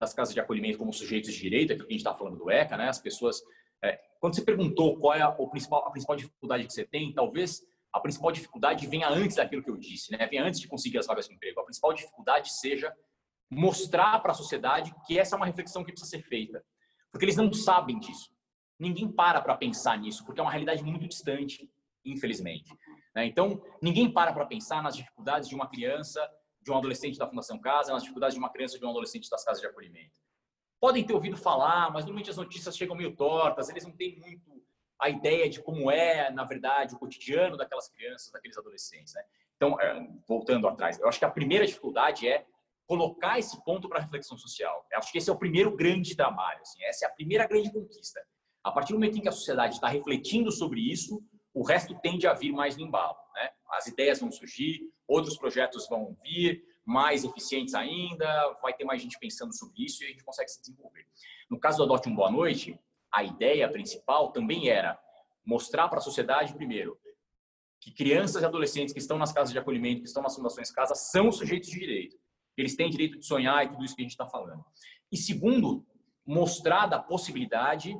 das casas de acolhimento como sujeitos de direito, aquilo que a gente está falando do ECA, né? As pessoas, é, quando você perguntou qual é a, o principal, a principal dificuldade que você tem, talvez a principal dificuldade venha antes daquilo que eu disse, né? Venha antes de conseguir as vagas de emprego. A principal dificuldade seja mostrar para a sociedade que essa é uma reflexão que precisa ser feita, porque eles não sabem disso. Ninguém para para pensar nisso, porque é uma realidade muito distante, infelizmente. Né? Então, ninguém para para pensar nas dificuldades de uma criança de um adolescente da Fundação Casa, nas dificuldades de uma criança de um adolescente das casas de acolhimento. Podem ter ouvido falar, mas normalmente as notícias chegam meio tortas, eles não têm muito a ideia de como é, na verdade, o cotidiano daquelas crianças, daqueles adolescentes. Né? Então, é, voltando atrás, eu acho que a primeira dificuldade é colocar esse ponto para reflexão social. Eu acho que esse é o primeiro grande trabalho, assim, essa é a primeira grande conquista. A partir do momento em que a sociedade está refletindo sobre isso, o resto tende a vir mais no embalo. Né? As ideias vão surgir, outros projetos vão vir, mais eficientes ainda, vai ter mais gente pensando sobre isso e a gente consegue se desenvolver. No caso do Adote um Boa Noite, a ideia principal também era mostrar para a sociedade, primeiro, que crianças e adolescentes que estão nas casas de acolhimento, que estão nas fundações casa, são sujeitos de direito. Eles têm direito de sonhar e tudo isso que a gente está falando. E segundo, mostrar da possibilidade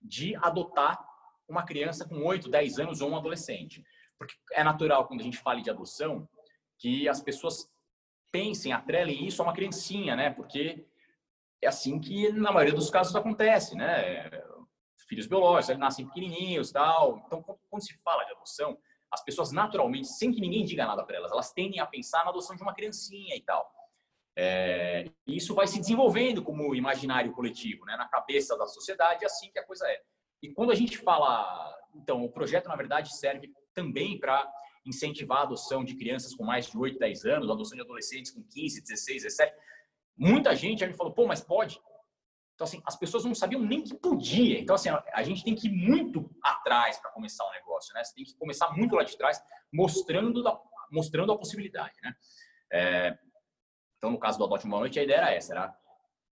de adotar uma criança com 8, 10 anos ou um adolescente. Porque é natural, quando a gente fala de adoção, que as pessoas pensem, atrelem isso a uma criancinha, né? Porque é assim que, na maioria dos casos, acontece, né? Filhos biológicos, eles nascem pequenininhos tal. Então, quando se fala de adoção, as pessoas naturalmente, sem que ninguém diga nada para elas, elas tendem a pensar na adoção de uma criancinha e tal. É, isso vai se desenvolvendo como imaginário coletivo, né? Na cabeça da sociedade, é assim que a coisa é. E quando a gente fala, então, o projeto na verdade serve também para incentivar a adoção de crianças com mais de 8, 10 anos, a adoção de adolescentes com 15, 16, 17. Muita gente já me falou, pô, mas pode? Então, assim, as pessoas não sabiam nem que podia. Então, assim, a gente tem que ir muito atrás para começar um negócio, né? Você tem que começar muito lá de trás, mostrando, da, mostrando a possibilidade, né? É, então, no caso do Adote Uma Noite, a ideia era essa, era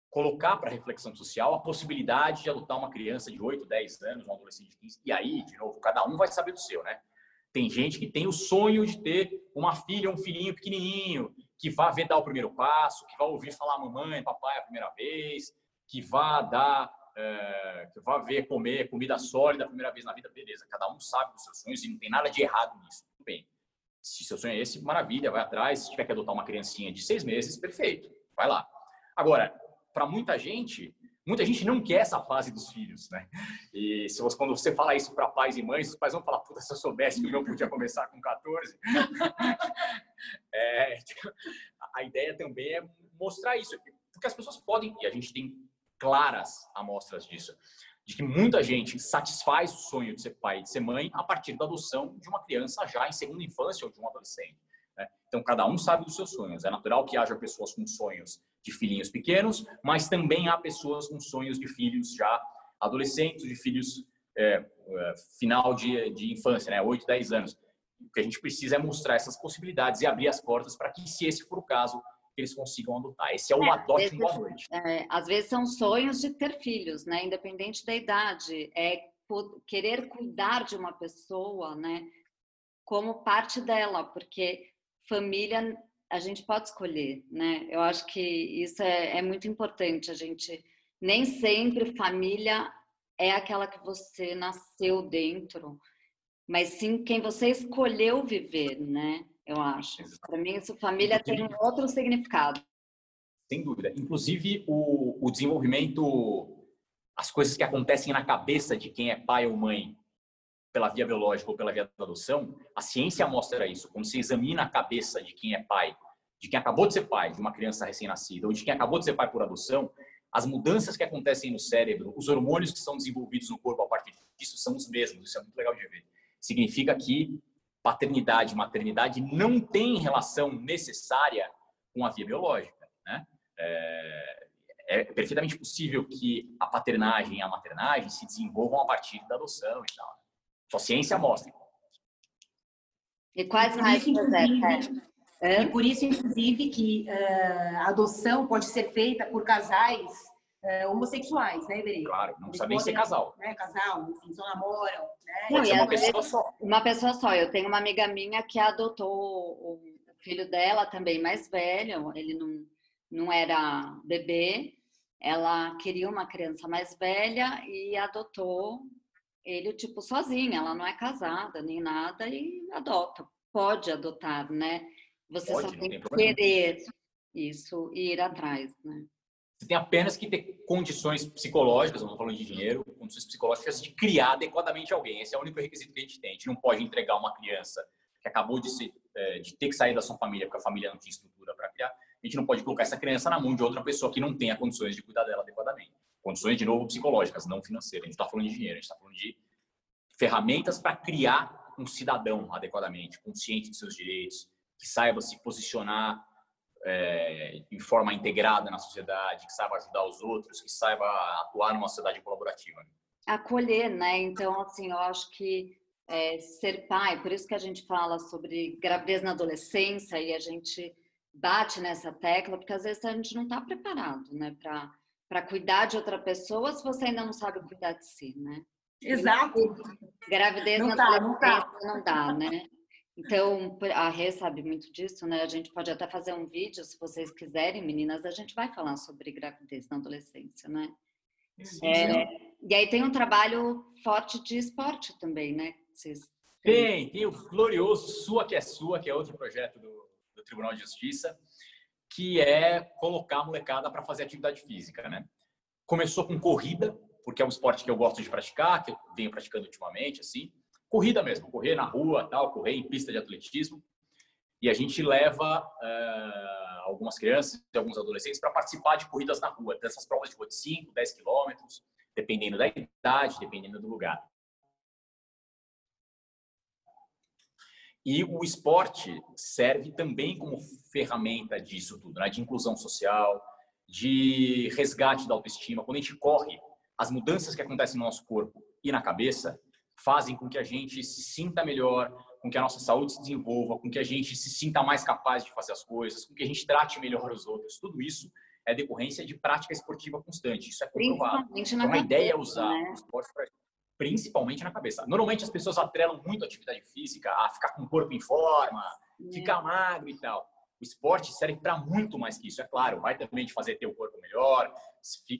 colocar para reflexão social a possibilidade de adotar uma criança de 8, 10 anos, um adolescente de 15, e aí, de novo, cada um vai saber do seu, né? Tem gente que tem o sonho de ter uma filha, um filhinho pequenininho, que vá ver dar o primeiro passo, que vá ouvir falar mamãe, papai a primeira vez, que vá dar, é, que vá ver comer comida sólida a primeira vez na vida, beleza. Cada um sabe dos seus sonhos e não tem nada de errado nisso. Tudo bem. Se seu sonho é esse, maravilha, vai atrás. Se tiver que adotar uma criancinha de seis meses, perfeito, vai lá. Agora, para muita gente, muita gente não quer essa fase dos filhos, né? E se você, quando você fala isso para pais e mães, os pais vão falar, puta, se eu soubesse que o meu podia começar com 14. <laughs> é, a ideia também é mostrar isso, porque as pessoas podem, e a gente tem claras amostras disso, de que muita gente satisfaz o sonho de ser pai e de ser mãe a partir da adoção de uma criança já em segunda infância ou de um adolescente. Né? Então, cada um sabe dos seus sonhos. É natural que haja pessoas com sonhos de filhinhos pequenos, mas também há pessoas com sonhos de filhos já adolescentes, de filhos é, é, final de, de infância, né, 8, 10 anos. O que a gente precisa é mostrar essas possibilidades e abrir as portas para que, se esse for o caso, eles consigam adotar. Esse é o é, adote boa noite. É, às vezes são sonhos de ter filhos, né? Independente da idade. É querer cuidar de uma pessoa, né? Como parte dela, porque família a gente pode escolher, né? Eu acho que isso é, é muito importante. A gente nem sempre família é aquela que você nasceu dentro, mas sim quem você escolheu viver, né? Eu acho. Para mim, isso família tem um outro significado. Sem dúvida. Inclusive, o, o desenvolvimento, as coisas que acontecem na cabeça de quem é pai ou mãe pela via biológica ou pela via da adoção, a ciência mostra isso. Quando você examina a cabeça de quem é pai, de quem acabou de ser pai de uma criança recém-nascida ou de quem acabou de ser pai por adoção, as mudanças que acontecem no cérebro, os hormônios que são desenvolvidos no corpo a partir disso são os mesmos. Isso é muito legal de ver. Significa que paternidade e maternidade não têm relação necessária com a via biológica. Né? É, é perfeitamente possível que a paternagem e a maternagem se desenvolvam a partir da adoção e tal. Só ciência mostra. E quais mais? É? E por isso, inclusive, que uh, a adoção pode ser feita por casais uh, homossexuais, né, Iberê? Claro, não precisa nem ser casal. Né, casal, enfim, só namoram. Né? Não, uma pessoa só. Uma pessoa só. Eu tenho uma amiga minha que adotou o filho dela também mais velho, ele não, não era bebê, ela queria uma criança mais velha e adotou ele, tipo, sozinha. Ela não é casada nem nada e adota. Pode adotar, né? Você Pode, só tem que querer isso e ir atrás, né? Você tem apenas que ter condições psicológicas, não falando de dinheiro, condições psicológicas de criar adequadamente alguém. Esse é o único requisito que a gente tem. A gente não pode entregar uma criança que acabou de, se, é, de ter que sair da sua família porque a família não tinha estrutura para criar. A gente não pode colocar essa criança na mão de outra pessoa que não tenha condições de cuidar dela adequadamente. Condições, de novo, psicológicas, não financeiras. A gente está falando de dinheiro, a gente está falando de ferramentas para criar um cidadão adequadamente, consciente de seus direitos, que saiba se posicionar é, em forma integrada na sociedade, que saiba ajudar os outros, que saiba atuar numa sociedade colaborativa. Acolher, né? Então, assim, eu acho que é, ser pai, por isso que a gente fala sobre gravidez na adolescência e a gente bate nessa tecla, porque às vezes a gente não está preparado, né, para cuidar de outra pessoa se você ainda não sabe cuidar de si, né? Exato. Gravidez não na tá, adolescência não, tá. não dá, né? Então, a Rê sabe muito disso, né? A gente pode até fazer um vídeo, se vocês quiserem, meninas, a gente vai falar sobre gravidez na adolescência, né? É, e aí tem um trabalho forte de esporte também, né? Vocês... Tem, tem o glorioso Sua que é Sua, que é outro projeto do, do Tribunal de Justiça, que é colocar a molecada para fazer atividade física, né? Começou com corrida, porque é um esporte que eu gosto de praticar, que eu venho praticando ultimamente, assim corrida mesmo, correr na rua, tal, correr em pista de atletismo. E a gente leva uh, algumas crianças e alguns adolescentes para participar de corridas na rua, dessas provas de de 5, 10 quilômetros, dependendo da idade, dependendo do lugar. E o esporte serve também como ferramenta disso tudo, né? de inclusão social, de resgate da autoestima. Quando a gente corre, as mudanças que acontecem no nosso corpo e na cabeça fazem com que a gente se sinta melhor, com que a nossa saúde se desenvolva, com que a gente se sinta mais capaz de fazer as coisas, com que a gente trate melhor os outros. Tudo isso é decorrência de prática esportiva constante. Isso é comprovado. Então, a ideia é usar né? o esporte pra, principalmente na cabeça. Normalmente as pessoas atrelam muito a atividade física a ficar com o corpo em forma, é. ficar magro e tal. O esporte serve para muito mais que isso, é claro. Vai também te fazer ter o corpo melhor,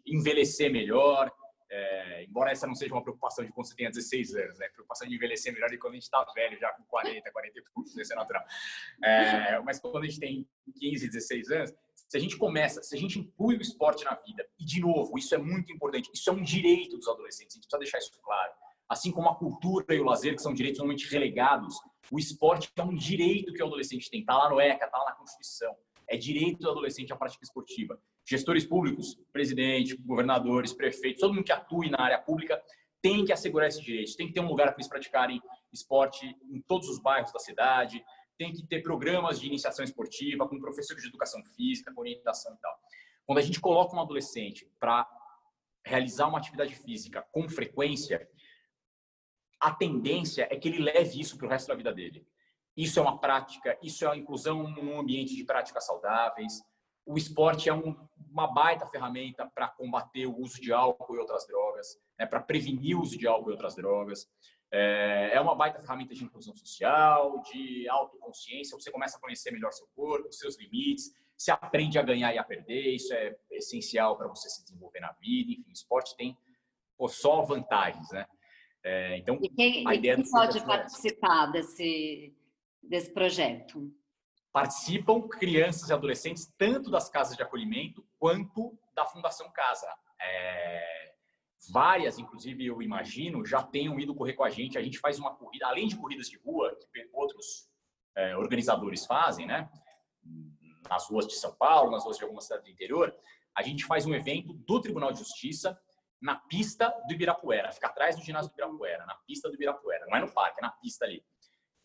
envelhecer melhor, é, embora essa não seja uma preocupação de quando você tenha 16 anos, né? Preocupação de envelhecer melhor de quando a gente está velho, já com 40, 40 e poucos, isso é natural. É, mas quando a gente tem 15, 16 anos, se a gente começa, se a gente inclui o esporte na vida, e de novo, isso é muito importante, isso é um direito dos adolescentes, a gente precisa deixar isso claro. Assim como a cultura e o lazer, que são direitos normalmente relegados, o esporte é um direito que o adolescente tem, está lá no ECA, está lá na Constituição. É direito do adolescente à prática esportiva gestores públicos, presidente, governadores, prefeitos, todo mundo que atue na área pública tem que assegurar esses direitos, tem que ter um lugar para eles praticarem esporte em todos os bairros da cidade, tem que ter programas de iniciação esportiva com professores de educação física, com orientação e tal. Quando a gente coloca um adolescente para realizar uma atividade física com frequência, a tendência é que ele leve isso para o resto da vida dele. Isso é uma prática, isso é a inclusão num ambiente de práticas saudáveis, o esporte é um, uma baita ferramenta para combater o uso de álcool e outras drogas, né, para prevenir o uso de álcool e outras drogas. É, é uma baita ferramenta de inclusão social, de autoconsciência. Você começa a conhecer melhor seu corpo, seus limites, você aprende a ganhar e a perder. Isso é essencial para você se desenvolver na vida. Enfim, o esporte tem pô, só vantagens, né? É, então, e quem, a ideia quem pode participar desse, desse projeto? participam crianças e adolescentes tanto das casas de acolhimento quanto da Fundação Casa. É, várias, inclusive eu imagino, já tenham ido correr com a gente. A gente faz uma corrida, além de corridas de rua, que outros é, organizadores fazem, né? Nas ruas de São Paulo, nas ruas de algumas cidades do interior, a gente faz um evento do Tribunal de Justiça na pista do Ibirapuera, fica atrás do ginásio do Ibirapuera, na pista do Ibirapuera, não é no parque, é na pista ali.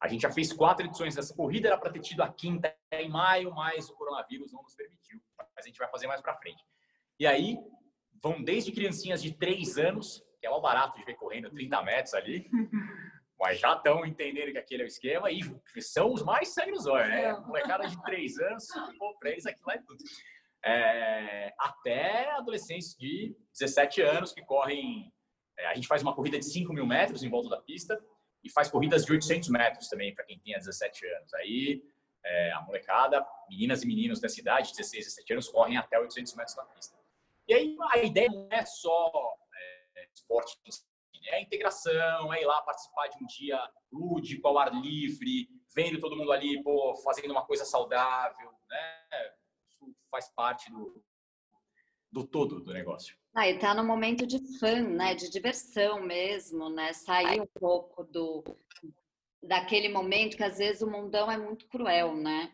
A gente já fez quatro edições dessa corrida, era para ter tido a quinta em maio, mas o coronavírus não nos permitiu. Mas a gente vai fazer mais para frente. E aí, vão desde criancinhas de três anos, que é o barato de ver correndo 30 metros ali, <laughs> mas já estão entendendo que aquele é o esquema, e são os mais sangue nos olhos, né? Molecada de três anos, pô, pra eles aquilo é tudo. É, até adolescentes de 17 anos que correm. É, a gente faz uma corrida de 5 mil metros em volta da pista e faz corridas de 800 metros também para quem tem 17 anos. Aí é, a molecada, meninas e meninos da cidade, 16, 17 anos, correm até 800 metros na pista. E aí a ideia não é só é, esporte, é a integração, é ir lá participar de um dia lúdico, ao ar livre, vendo todo mundo ali, pô, fazendo uma coisa saudável, né? Isso faz parte do, do todo do negócio. Ah, e tá no momento de fã, né? De diversão mesmo, né? Sair um pouco do daquele momento que às vezes o mundão é muito cruel, né?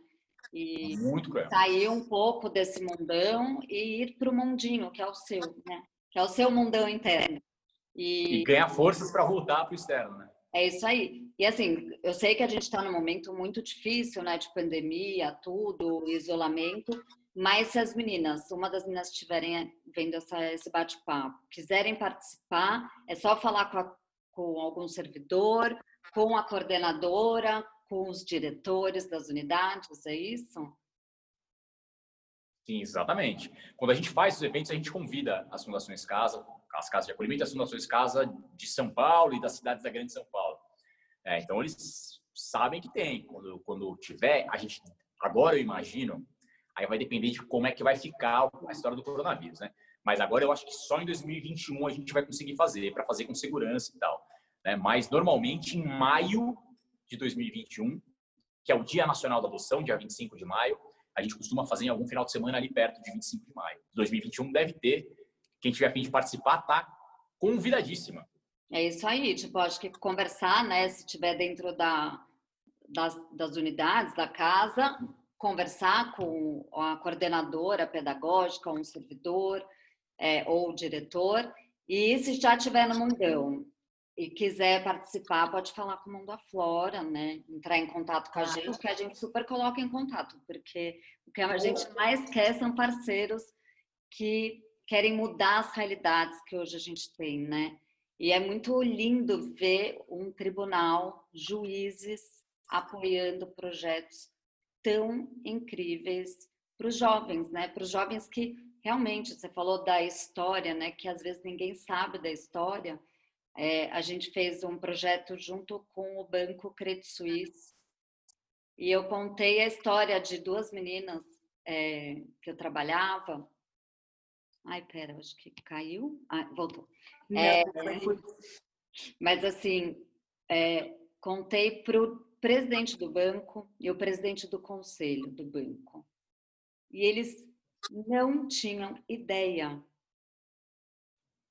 E muito cruel. sair um pouco desse mundão e ir para o mundinho, que é o seu, né? Que é o seu mundão interno. E, e ganhar forças para voltar para o externo, né? É isso aí. E assim, eu sei que a gente está num momento muito difícil, né? De pandemia, tudo, isolamento. Mas se as meninas, uma das meninas estiverem vendo essa, esse bate-papo, quiserem participar, é só falar com, a, com algum servidor, com a coordenadora, com os diretores das unidades, é isso? Sim, exatamente. Quando a gente faz os eventos, a gente convida as fundações casa, as casas de acolhimento, as fundações casa de São Paulo e das cidades da Grande São Paulo. É, então eles sabem que tem. Quando, quando tiver, a gente agora eu imagino, aí vai depender de como é que vai ficar a história do coronavírus, né? Mas agora eu acho que só em 2021 a gente vai conseguir fazer, para fazer com segurança e tal. Né? Mas normalmente em maio de 2021, que é o Dia Nacional da Adoção, dia 25 de maio. A gente costuma fazer em algum final de semana ali perto de 25 de maio. 2021 deve ter. Quem tiver a fim de participar, tá convidadíssima. É isso aí, tipo, acho que conversar, né, se tiver dentro da, das, das unidades da casa, conversar com a coordenadora pedagógica, um servidor é, ou diretor, e se já tiver no mundão, e quiser participar, pode falar com o Mundo Aflora, né? Entrar em contato com a gente, que a gente super coloca em contato, porque o que a gente mais quer são parceiros que querem mudar as realidades que hoje a gente tem, né? E é muito lindo ver um tribunal, juízes apoiando projetos tão incríveis para os jovens, né? Para os jovens que realmente, você falou da história, né? Que às vezes ninguém sabe da história é, a gente fez um projeto junto com o Banco Credit Suisse e eu contei a história de duas meninas é, que eu trabalhava. Ai, pera, acho que caiu. Ah, voltou. É, mas assim, é, contei para o presidente do banco e o presidente do conselho do banco. E eles não tinham ideia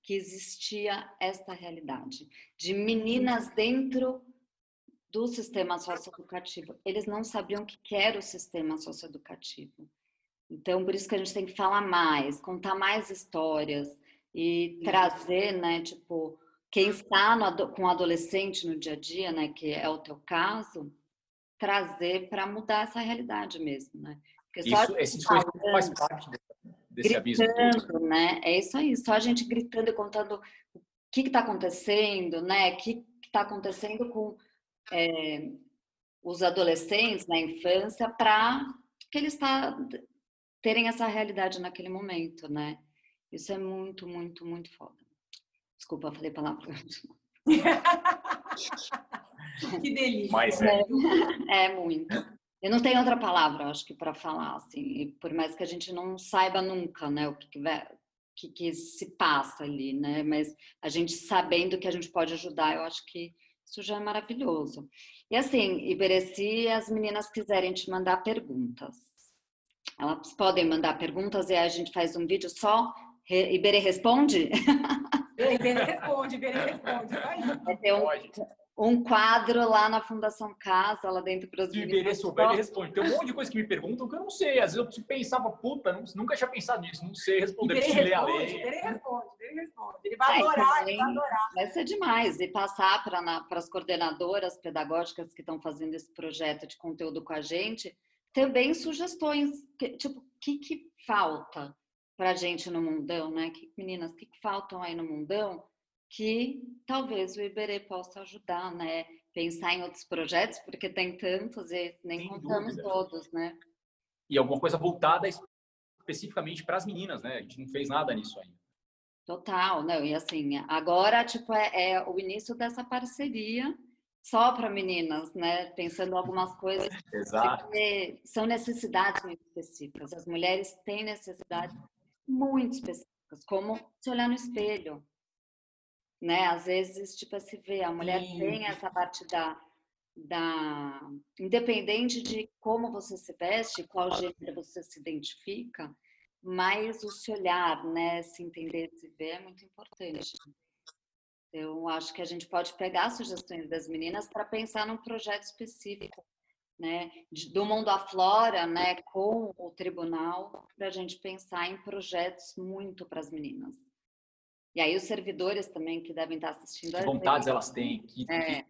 que existia esta realidade de meninas dentro do sistema socioeducativo. Eles não sabiam o que era o sistema socioeducativo. Então, por isso que a gente tem que falar mais, contar mais histórias e trazer, né, tipo, quem está no, com o adolescente no dia a dia, né, que é o teu caso, trazer para mudar essa realidade mesmo, né? Porque isso, esse discurso faz parte desse gritando, abismo. né? É isso aí, só a gente gritando e contando o que está acontecendo, né? O que está acontecendo com é, os adolescentes na infância para que eles tá, terem essa realidade naquele momento, né? Isso é muito, muito, muito foda. Desculpa, falei palavra. <laughs> que delícia. Mas é. é, <laughs> é muito. Eu não tenho outra palavra, acho que, para falar, assim, por mais que a gente não saiba nunca, né, o que, que, que, que se passa ali, né, mas a gente sabendo que a gente pode ajudar, eu acho que Isso já é maravilhoso. E assim, Iberê, se as meninas quiserem te mandar perguntas, elas podem mandar perguntas e a gente faz um vídeo só. Iberê responde? Iberê responde, Iberê responde. Vai ter um, um quadro lá na Fundação Casa, lá dentro para os Iberê souber, ele responde. Tem um monte de coisa que me perguntam que eu não sei. Às vezes eu pensava, puta, nunca tinha pensado nisso, não sei responder. Iberê responde, a lei. Iberê responde, Iberê responde. Ele vai adorar, ele vai adorar. Vai ser demais. E passar para as coordenadoras pedagógicas que estão fazendo esse projeto de conteúdo com a gente, também sugestões, tipo, o que, que falta para a gente no mundão, né? Que, meninas, o que, que faltam aí no mundão que talvez o Iberê possa ajudar, né? Pensar em outros projetos, porque tem tantos e nem Sem contamos dúvida. todos, né? E alguma coisa voltada especificamente para as meninas, né? A gente não fez nada nisso ainda. Total, não, e assim, agora, tipo, é, é o início dessa parceria só para meninas, né? Pensando algumas coisas. <laughs> Exato. São necessidades muito específicas. As mulheres têm necessidades muito específicas, como se olhar no espelho, né? Às vezes, tipo, se vê, a mulher Sim. tem essa parte da, da... Independente de como você se veste, qual gênero você se identifica, mas o se olhar, né? Se entender, se ver é muito importante. Eu acho que a gente pode pegar sugestões das meninas para pensar num projeto específico, né, do mundo aflora, né, com o tribunal, para a gente pensar em projetos muito para as meninas. E aí os servidores também que devem estar assistindo. Que vontades elas têm. Que... É.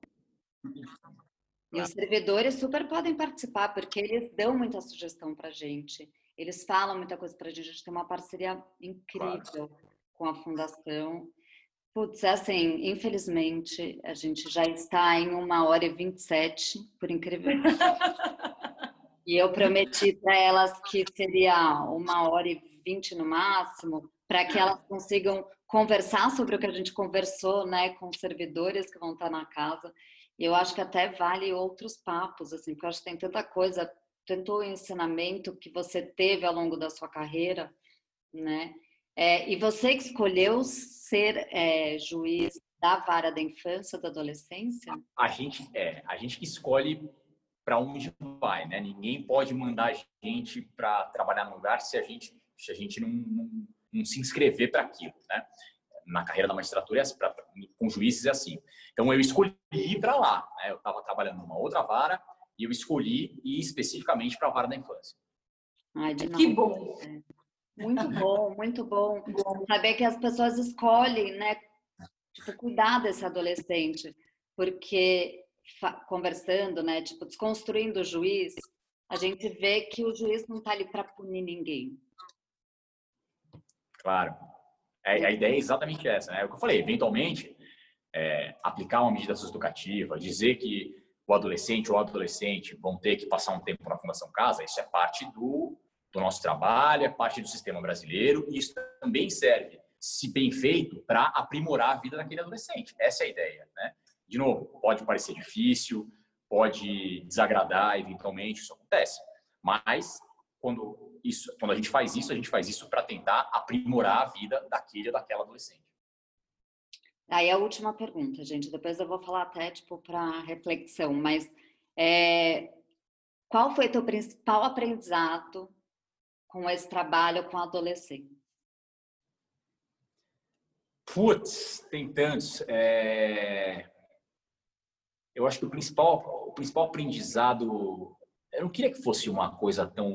E os servidores super podem participar, porque eles dão muita sugestão para a gente. Eles falam muita coisa para a gente. A gente tem uma parceria incrível claro. com a Fundação. Putz, é assim, infelizmente, a gente já está em uma hora e 27, por incrível que E eu prometi para elas que seria uma hora e vinte no máximo, para que elas consigam conversar sobre o que a gente conversou, né, com servidores que vão estar na casa. E eu acho que até vale outros papos, assim, porque eu acho que tem tanta coisa, tanto ensinamento que você teve ao longo da sua carreira, né, é, e você que escolheu ser é, juiz da vara da infância, da adolescência? A gente é, a gente que escolhe para onde vai, né? Ninguém pode mandar a gente para trabalhar no lugar se a gente se a gente não, não, não se inscrever para aquilo, né? Na carreira da magistratura, é, pra, com juízes é assim. Então eu escolhi ir para lá. Né? Eu estava trabalhando numa outra vara e eu escolhi ir especificamente para a vara da infância. Ai, que bom! É. Muito bom, muito bom. Saber que as pessoas escolhem, né? Tipo, cuidar desse adolescente. Porque conversando, né? Tipo, desconstruindo o juiz, a gente vê que o juiz não está ali para punir ninguém. Claro. É, a ideia é exatamente essa, né? É o que eu falei, eventualmente, é, aplicar uma medida educativa, dizer que o adolescente ou adolescente vão ter que passar um tempo na Fundação Casa, isso é parte do do nosso trabalho, é parte do sistema brasileiro e isso também serve, se bem feito, para aprimorar a vida daquele adolescente. Essa é a ideia, né? De novo, pode parecer difícil, pode desagradar, eventualmente, isso acontece. Mas quando isso, quando a gente faz isso, a gente faz isso para tentar aprimorar a vida daquele ou daquela adolescente. Aí a última pergunta, gente. Depois eu vou falar até tipo para reflexão, mas é, qual foi teu principal aprendizado com esse trabalho com adolescentes? Putz, tem tantos. É... Eu acho que o principal, o principal aprendizado, eu não queria que fosse uma coisa tão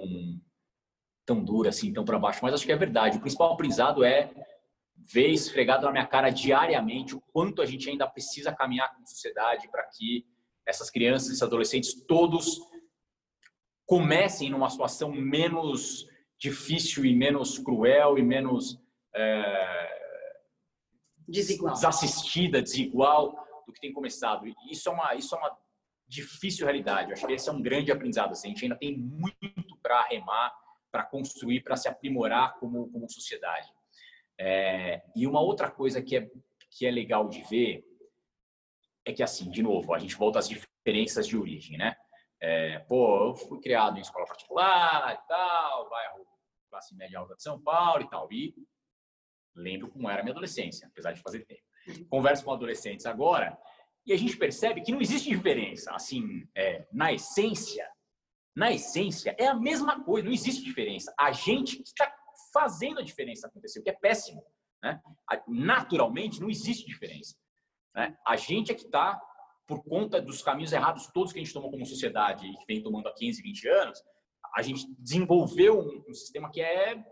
tão dura assim, tão para baixo, mas acho que é verdade. O principal aprendizado é ver esfregado na minha cara diariamente o quanto a gente ainda precisa caminhar como sociedade para que essas crianças, esses adolescentes, todos comecem numa situação menos difícil e menos cruel e menos é, desigual. desassistida, desigual do que tem começado. E isso é uma, isso é uma difícil realidade. Eu acho que esse é um grande aprendizado. Assim. A gente ainda tem muito para remar, para construir, para se aprimorar como, como sociedade. É, e uma outra coisa que é, que é legal de ver é que, assim, de novo, a gente volta às diferenças de origem, né? É, pô, eu fui criado em escola particular e tal, bairro classe média alta de São Paulo e tal. E lembro como era a minha adolescência, apesar de fazer tempo. Converso com adolescentes agora E a gente percebe que não existe diferença. Assim, é, na essência, na essência, é a mesma coisa, não existe diferença. A gente está fazendo a diferença acontecer, o que é péssimo. Né? Naturalmente, não existe diferença. Né? A gente é que está, por conta dos caminhos errados todos que a gente tomou como sociedade e que vem tomando há 15, 20 anos, a gente desenvolveu um, um sistema que é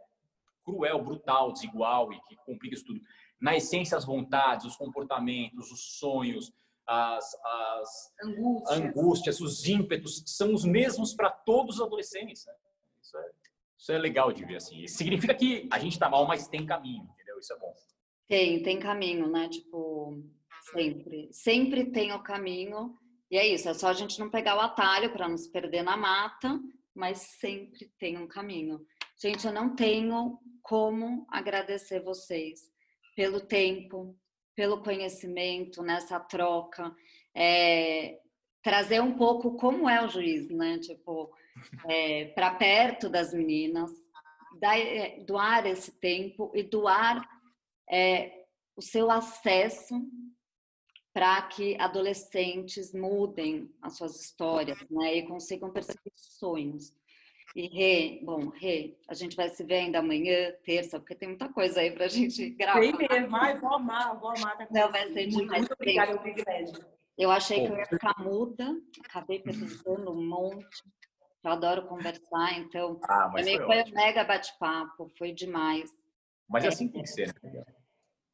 cruel, brutal, desigual e que complica isso tudo. Na essência, as vontades, os comportamentos, os sonhos, as, as angústias. angústias. os ímpetos são os mesmos para todos os adolescentes. Né? Isso, é, isso é legal de ver assim. Significa que a gente está mal, mas tem caminho, entendeu? Isso é bom. Tem, tem caminho, né? Tipo, sempre. Sempre tem o caminho. E é isso, é só a gente não pegar o atalho para não se perder na mata, mas sempre tem um caminho. Gente, eu não tenho como agradecer vocês pelo tempo, pelo conhecimento nessa troca, é, trazer um pouco como é o juiz, né? Tipo, é, para perto das meninas, é, doar esse tempo e doar é, o seu acesso para que adolescentes mudem as suas histórias, né? E consigam perceber sonhos. E Rê, bom, Rê, a gente vai se ver ainda amanhã, terça, porque tem muita coisa aí pra gente gravar. Tem mesmo, mas vou amar, vou amar. Tá Não, vai ser demais. Muito obrigada, é um privilégio. Eu achei que eu ia ficar muda, acabei perguntando um monte. Eu adoro conversar, então ah, mas também foi, foi um mega bate-papo, foi demais. Mas é assim que tem que ser. Né?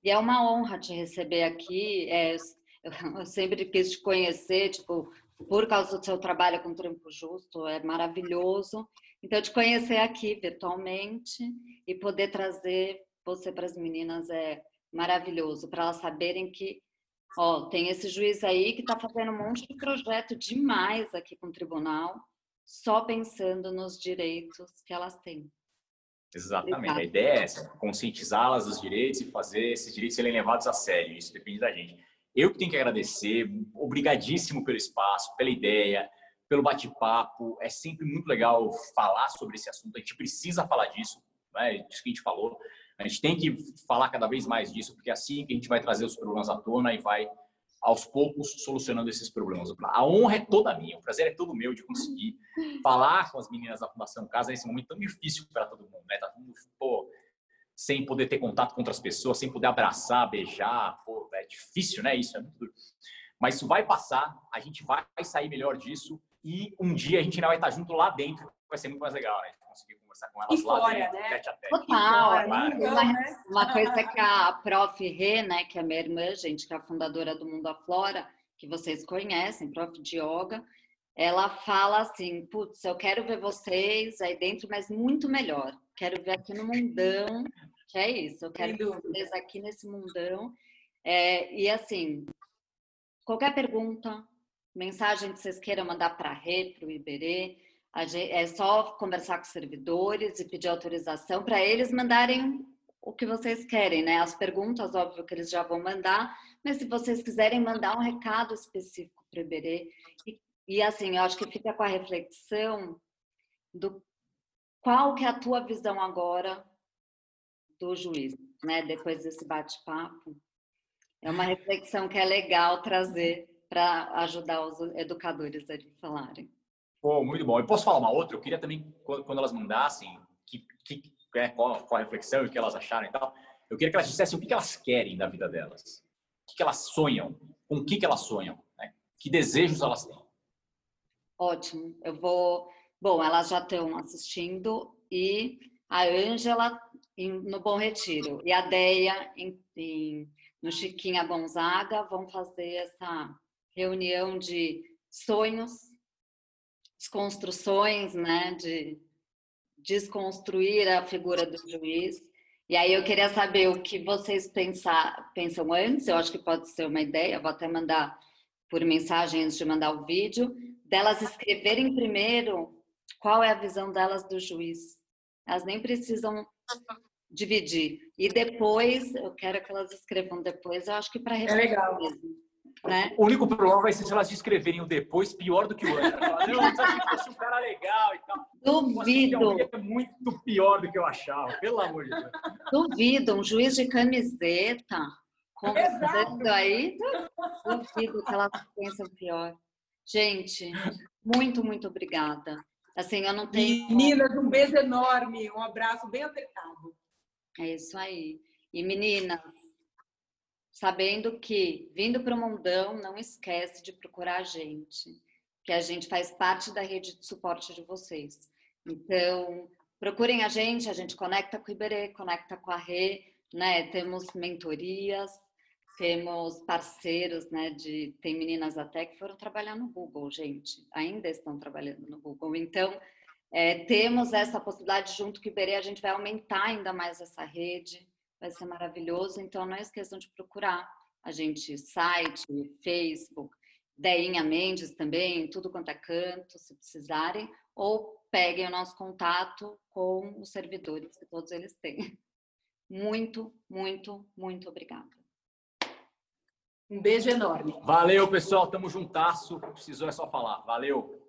E é uma honra te receber aqui. É, eu sempre quis te conhecer, tipo, por causa do seu trabalho com o Trampo Justo, é maravilhoso. Então, te conhecer aqui virtualmente e poder trazer você para as meninas é maravilhoso, para elas saberem que, ó, tem esse juiz aí que está fazendo um monte de projeto demais aqui com o tribunal, só pensando nos direitos que elas têm. Exatamente. Obrigada. A ideia é essa, conscientizá-las dos direitos e fazer esses direitos serem levados a sério. Isso depende da gente. Eu que tenho que agradecer, obrigadíssimo pelo espaço, pela ideia, pelo bate-papo. É sempre muito legal falar sobre esse assunto. A gente precisa falar disso, né? Disso que a gente falou. A gente tem que falar cada vez mais disso, porque é assim que a gente vai trazer os problemas à tona e vai, aos poucos, solucionando esses problemas. A honra é toda minha, o prazer é todo meu de conseguir falar com as meninas da Fundação Casa nesse momento tão difícil para todo mundo, né? Tá todo mundo, pô, sem poder ter contato com outras pessoas, sem poder abraçar, beijar, pô, é difícil, né? Isso é muito duro. Mas isso vai passar, a gente vai sair melhor disso e um dia a gente ainda vai estar junto lá dentro, vai ser muito mais legal, né? Conseguir conversar com elas e lá fora, dentro, né? tete a tete. Total. Uma, né? uma coisa que a Prof. Rê, né, que é minha irmã, gente, que é a fundadora do Mundo Aflora, que vocês conhecem, Prof. de Yoga, ela fala assim, putz, eu quero ver vocês aí dentro, mas muito melhor. Quero ver aqui no mundão, que é isso. Eu quero ver vocês aqui nesse mundão. É, e assim, qualquer pergunta, mensagem que vocês queiram mandar para a Rê, para o Iberê, é só conversar com os servidores e pedir autorização para eles mandarem o que vocês querem, né? As perguntas, óbvio que eles já vão mandar, mas se vocês quiserem mandar um recado específico para o Iberê, e, e assim, eu acho que fica com a reflexão do qual que é a tua visão agora do juiz, né? Depois desse bate-papo. É uma reflexão que é legal trazer para ajudar os educadores a falarem. Pô, muito bom. Eu posso falar uma outra? Eu queria também, quando elas mandassem, que, que, é, qual, qual a reflexão e o que elas acharam e tal, eu queria que elas dissessem o que, elas querem da vida delas. O que, elas sonham, com o que, que elas sonham, né? que desejos elas têm. Ótimo. Eu vou. Bom, elas já estão assistindo e a Ângela no Bom Retiro e a Deia em, em, no Chiquinha Gonzaga vão fazer essa reunião de sonhos, desconstruções, né, de desconstruir a figura do juiz. E aí eu queria saber o que vocês pensar, pensam antes, eu acho que pode ser uma ideia, vou até mandar por mensagem antes de mandar o vídeo, delas escreverem primeiro qual é a visão delas do juiz. Elas nem precisam dividir. E depois, eu quero que elas escrevam depois, eu acho que para É legal. Mesmo. Né? O único problema vai ser se elas escreverem o depois pior do que o antes. Não, antes achei que fosse um cara legal e tal. Duvido. É muito pior do que eu achava, pelo amor de Deus. Duvido. Um juiz de camiseta conversando aí, duvido que ela pensa pior. Gente, muito, muito obrigada. Assim, eu não tenho. Meninas, um beijo enorme, um abraço bem apertado. É isso aí. E meninas, sabendo que vindo para o mundão, não esquece de procurar a gente, que a gente faz parte da rede de suporte de vocês. Então, procurem a gente, a gente conecta com o Iberê, conecta com a Rê, né? Temos mentorias, temos parceiros, né? De tem meninas até que foram trabalhar no Google, gente, ainda estão trabalhando no Google. Então, é, temos essa possibilidade junto com o Iberê, a gente vai aumentar ainda mais essa rede, vai ser maravilhoso. Então, não esqueçam de procurar a gente, site, Facebook, Deinha Mendes também, tudo quanto é canto, se precisarem, ou peguem o nosso contato com os servidores que todos eles têm. Muito, muito, muito obrigada. Um beijo enorme. Valeu, pessoal. Tamo juntasso. Precisou é só falar. Valeu.